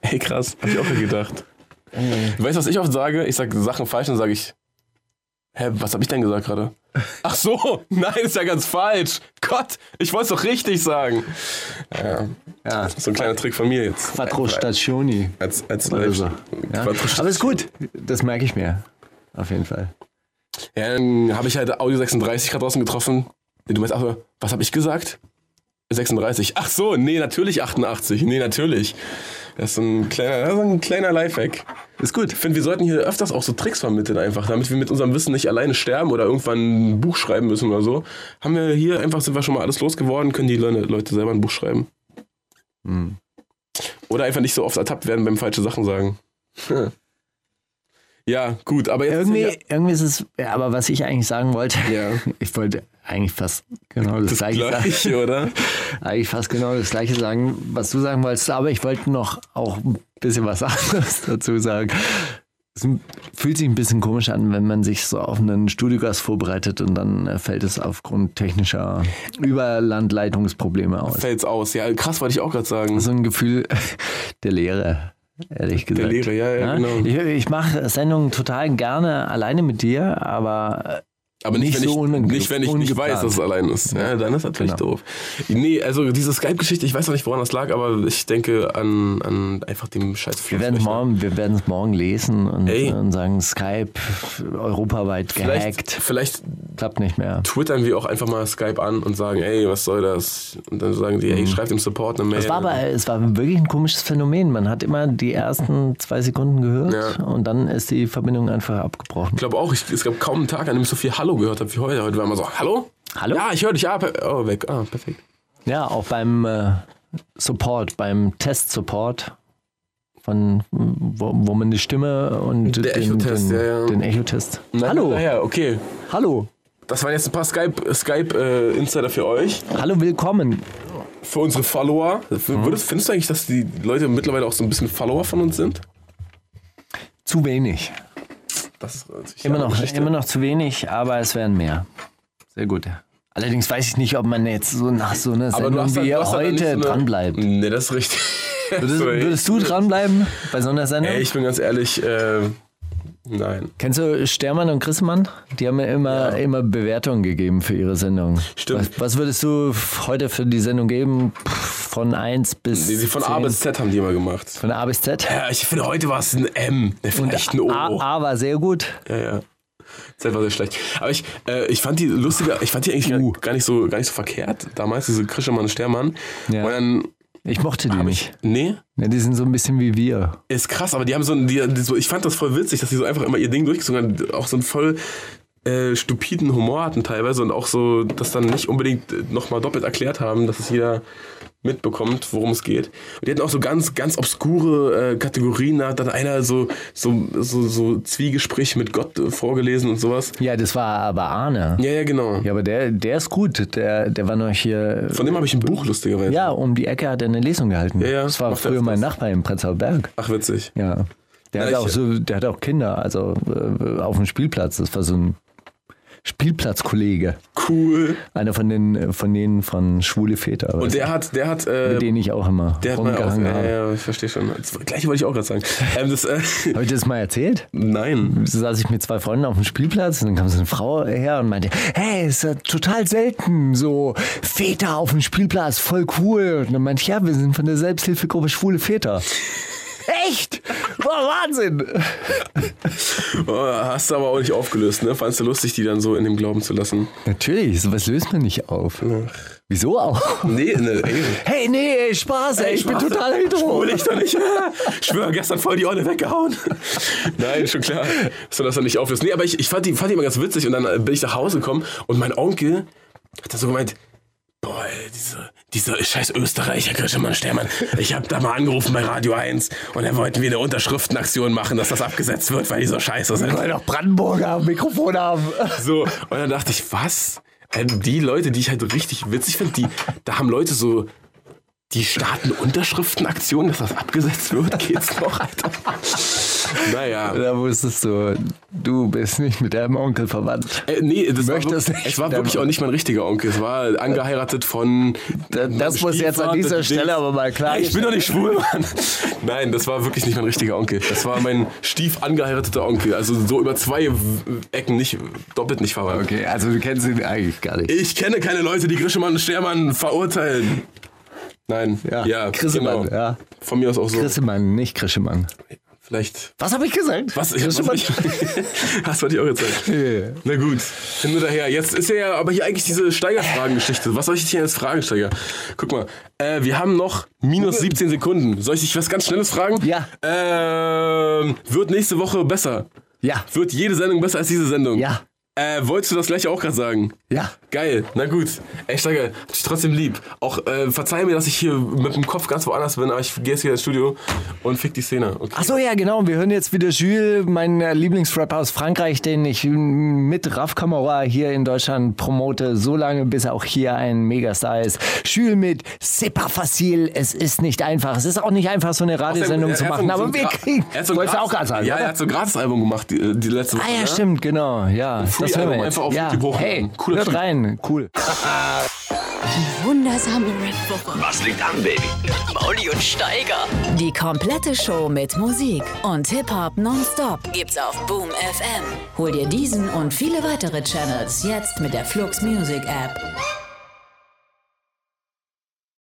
Ey, krass. Hab ich auch gerade gedacht. Weißt du, was ich oft sage? Ich sage Sachen falsch und sage ich. Hä, was habe ich denn gesagt gerade? Ach so, nein, ist ja ganz falsch. Gott, ich wollte es doch richtig sagen. Ja, Ja, so ein kleiner Trick von mir jetzt. Quattro Stationi. Als, als Oder so. Ja. Aber ist gut. Das merke ich mir. Auf jeden Fall. Ja, dann habe ich halt Audio 36 gerade draußen getroffen. Du meinst, ach, was habe ich gesagt? 36. Ach so, nee, natürlich 88. Nee, natürlich. Das ist ein kleiner, das ist ein kleiner Lifehack. Ist gut. Ich finde, wir sollten hier öfters auch so Tricks vermitteln einfach, damit wir mit unserem Wissen nicht alleine sterben oder irgendwann ein Buch schreiben müssen oder so. Haben wir hier einfach, sind wir schon mal alles losgeworden, können die Leute, selber ein Buch schreiben. Oder einfach nicht so oft ertappt werden beim falsche Sachen sagen. Ja, gut, aber jetzt. Irgendwie, ja, irgendwie ist es, ja, aber was ich eigentlich sagen wollte, Ja. ich wollte eigentlich fast genau das, das gleiche sagen. Gleiche, oder? Eigentlich fast genau das gleiche sagen, was du sagen wolltest, aber ich wollte noch auch ein bisschen was anderes dazu sagen. Es fühlt sich ein bisschen komisch an, wenn man sich so auf einen Studiogast vorbereitet und dann äh, fällt es aufgrund technischer Überlandleitungsprobleme aus. Fällt's aus. Ja, krass, wollte ich auch gerade sagen. So ein Gefühl der Leere, ehrlich gesagt. Leere, ja, ja, genau. Ich, ich mache Sendungen total gerne alleine mit dir, aber Aber nicht, Nicht wenn, so ich, nicht, wenn ich nicht weiß, dass es allein ist. Ja, dann ist natürlich Genau. doof. Nee, also diese Skype-Geschichte, ich weiß noch nicht, woran das lag, aber ich denke an, an einfach dem scheiß wir werden morgen, wir werden es morgen lesen und, und sagen, Skype europaweit Vielleicht, gehackt, vielleicht klappt nicht mehr. twittern wir auch einfach mal Skype an und sagen, ey, was soll das? Und dann sagen die, ey, schreibt dem Support eine Mail. Es war aber es war wirklich ein komisches Phänomen. Man hat immer die ersten zwei Sekunden gehört Ja. und dann ist die Verbindung einfach abgebrochen. Ich glaube auch, ich, es gab kaum einen Tag, an dem so viel Hallo gehört habe wie heute. Heute war immer so, Hallo? Hallo? Ja, ich höre dich. Ah, per oh, weg. Ah, perfekt. Ja, auch beim äh, Support, beim Test-Support, von wo, wo man die Stimme und Der den, Echotest, den, ja, ja. den Echotest. Na, Hallo, Ja, okay. hallo, Das waren jetzt ein paar Skype-Insider Skype, äh, Insider für euch. hallo, willkommen. Für unsere Follower. Mhm. Würdest, findest du eigentlich, dass die Leute mittlerweile auch so ein bisschen Follower von uns sind? Zu wenig. Das ist natürlich Immer noch, Geschichte. immer noch zu wenig, aber es werden mehr. Sehr gut. Allerdings weiß ich nicht, ob man jetzt so nach so einer Sendung wie du hast dann nicht heute so eine- dranbleibt. Nee, das ist richtig. Würdest, würdest du dranbleiben bei so einer Sendung? Ey, ich bin ganz ehrlich, äh, nein. Kennst du Stermann und Grissemann? Die haben mir immer, Ja. immer Bewertungen gegeben für ihre Sendung. Stimmt. Was, was würdest du heute für die Sendung geben? Von 1 bis die von 10? A bis Z haben die immer gemacht. Von A bis Z? Ja, ich finde, heute war es ein M. Vielleicht ein O. A, A war sehr gut. Ja, ja. Z war sehr schlecht. Aber ich, äh, ich fand die lustiger, ich fand die eigentlich Uh. gar, nicht so, gar nicht so verkehrt. Damals, diese Krischermann und Stermann. Ja. Und dann, Ich mochte die hab nicht. ich, nee, Ja, die sind so ein bisschen wie wir. ist krass, aber die haben so ein, die, die so, ich fand das voll witzig, dass die so einfach immer ihr Ding durchgezogen haben. Auch so einen voll äh, stupiden Humor hatten teilweise und auch so, das dann nicht unbedingt nochmal doppelt erklärt haben, dass es jeder mitbekommt, worum es geht. Und die hatten auch so ganz, ganz obskure äh, Kategorien. Da hat dann einer so, so, so, so Zwiegespräch mit Gott äh, vorgelesen und sowas. Ja, das war aber Arne. Ja, ja, genau. Ja, aber der, der ist gut. Der, der war noch hier. Von dem habe ich ein Buch lustigerweise. Ja, um die Ecke hat er eine Lesung gehalten. Ja, ja, das war macht er früher mein. Nachbar im Prenzlauer Berg. Ach, witzig. Ja. Der Ja, hat auch so, der hat auch Kinder, also äh, auf dem Spielplatz. Das war so ein Spielplatzkollege. Cool. Einer von den von denen von Schwule Väter. Und der hat, der hat, äh, mit denen ich auch immer der hat mal auch, rumgehangen ja, ja, ich verstehe schon. Das gleiche wollte ich auch gerade sagen. Ähm, äh, Habe ich das mal erzählt? nein. So saß ich mit zwei Freunden auf dem Spielplatz und dann kam so eine Frau her und meinte, hey, ist ja total selten, so Väter auf dem Spielplatz, voll cool. Und dann meinte ich, ja, wir sind von der Selbsthilfegruppe Schwule Väter. Echt? War Wahnsinn. Oh, hast du aber auch nicht aufgelöst, ne? Fandst du lustig, die dann so in dem Glauben zu lassen? Natürlich, sowas löst man nicht auf. Wieso auch? Nee, ne, ey. Hey, nee, ey, Spaß, ey, ich bin total hetero. Schwul ich doch nicht. Ich schwöre, gestern voll die Olle weggehauen. Nein, schon klar, dass du das dann nicht auflöst. Nee, aber ich, ich fand, die, fand die immer ganz witzig und dann bin ich nach Hause gekommen und mein Onkel hat da so gemeint, boah, ey, diese, dieser scheiß Österreicher, Grischermann Stermann, ich habe da mal angerufen bei Radio 1 und dann wollten wir eine Unterschriftenaktion machen, dass das abgesetzt wird, weil die so scheiße sind. Weil doch Brandenburger Mikrofon haben. So, und dann dachte ich, was? Äh, Die Leute, die ich halt richtig witzig finde, die, da haben Leute so, die starten Unterschriftenaktionen, dass das abgesetzt wird, geht's noch, Alter? Naja. Da wusstest du, du bist nicht mit deinem Onkel verwandt. Äh, nee, das war, Möchtest wirklich, nicht es war wirklich auch nicht mein richtiger Onkel. Es war angeheiratet von. Das muss jetzt an dieser Stelle aber mal klar Hey, ich bin doch nicht schwul, Mann. Nein, das war wirklich nicht mein richtiger Onkel. Das war mein stief angeheirateter Onkel. Also so über zwei Ecken nicht, doppelt nicht verwandt. Okay, also du kennst ihn eigentlich gar nicht. Ich kenne keine Leute, die Grischemann und Stermann verurteilen. Nein, ja, ja Grissemann, genau. ja. Von mir aus auch so. Grissemann, nicht Grischemann. Vielleicht. Was habe ich gesagt? Was? Ich, was ich, das wollte ich auch jetzt sagen. Na gut, hin oder her. Jetzt ist ja aber hier eigentlich diese Steigerfragengeschichte. Was soll ich dich jetzt fragen, Steiger? Guck mal, äh, wir haben noch minus 17 Sekunden. Soll ich dich was ganz Schnelles fragen? Ja. Ähm, wird nächste Woche besser? Ja. Wird jede Sendung besser als diese Sendung? Ja. Äh, wolltest du das gleich auch gerade sagen? Ja. Geil, na gut. Steiger, hab dich trotzdem lieb. Auch äh, verzeih mir, dass ich hier mit dem Kopf ganz woanders bin, aber ich gehe jetzt hier ins Studio und fick die Szene. Okay. Ach so, ja, genau. Wir hören jetzt wieder Jules, mein äh, Lieblingsrapper aus Frankreich, den ich mit Raf Kamora hier in Deutschland promote, so lange, bis er auch hier ein Megastar ist. Jules mit C'est pas facile, es ist nicht einfach. Es ist auch nicht einfach, so eine Radiosendung Er- zu machen, aber wir kriegen. er hat so ein Wolltest du Gratis- auch gerade sagen, Ja, oder? er hat so ein Gratis-Album gemacht, die, die letzte Woche. Ah ja, ne? stimmt, genau. Ja, das Free-Album hören wir jetzt. einfach auf ja. Hey, Cooler hört Typ. rein, cool. Wundersame Red Woche. Was liegt an, Baby? Mauli und Steiger. Die komplette Show mit Musik und Hip-Hop nonstop gibt's auf Boom FM. Hol dir diesen und viele weitere Channels jetzt mit der Flux Music App.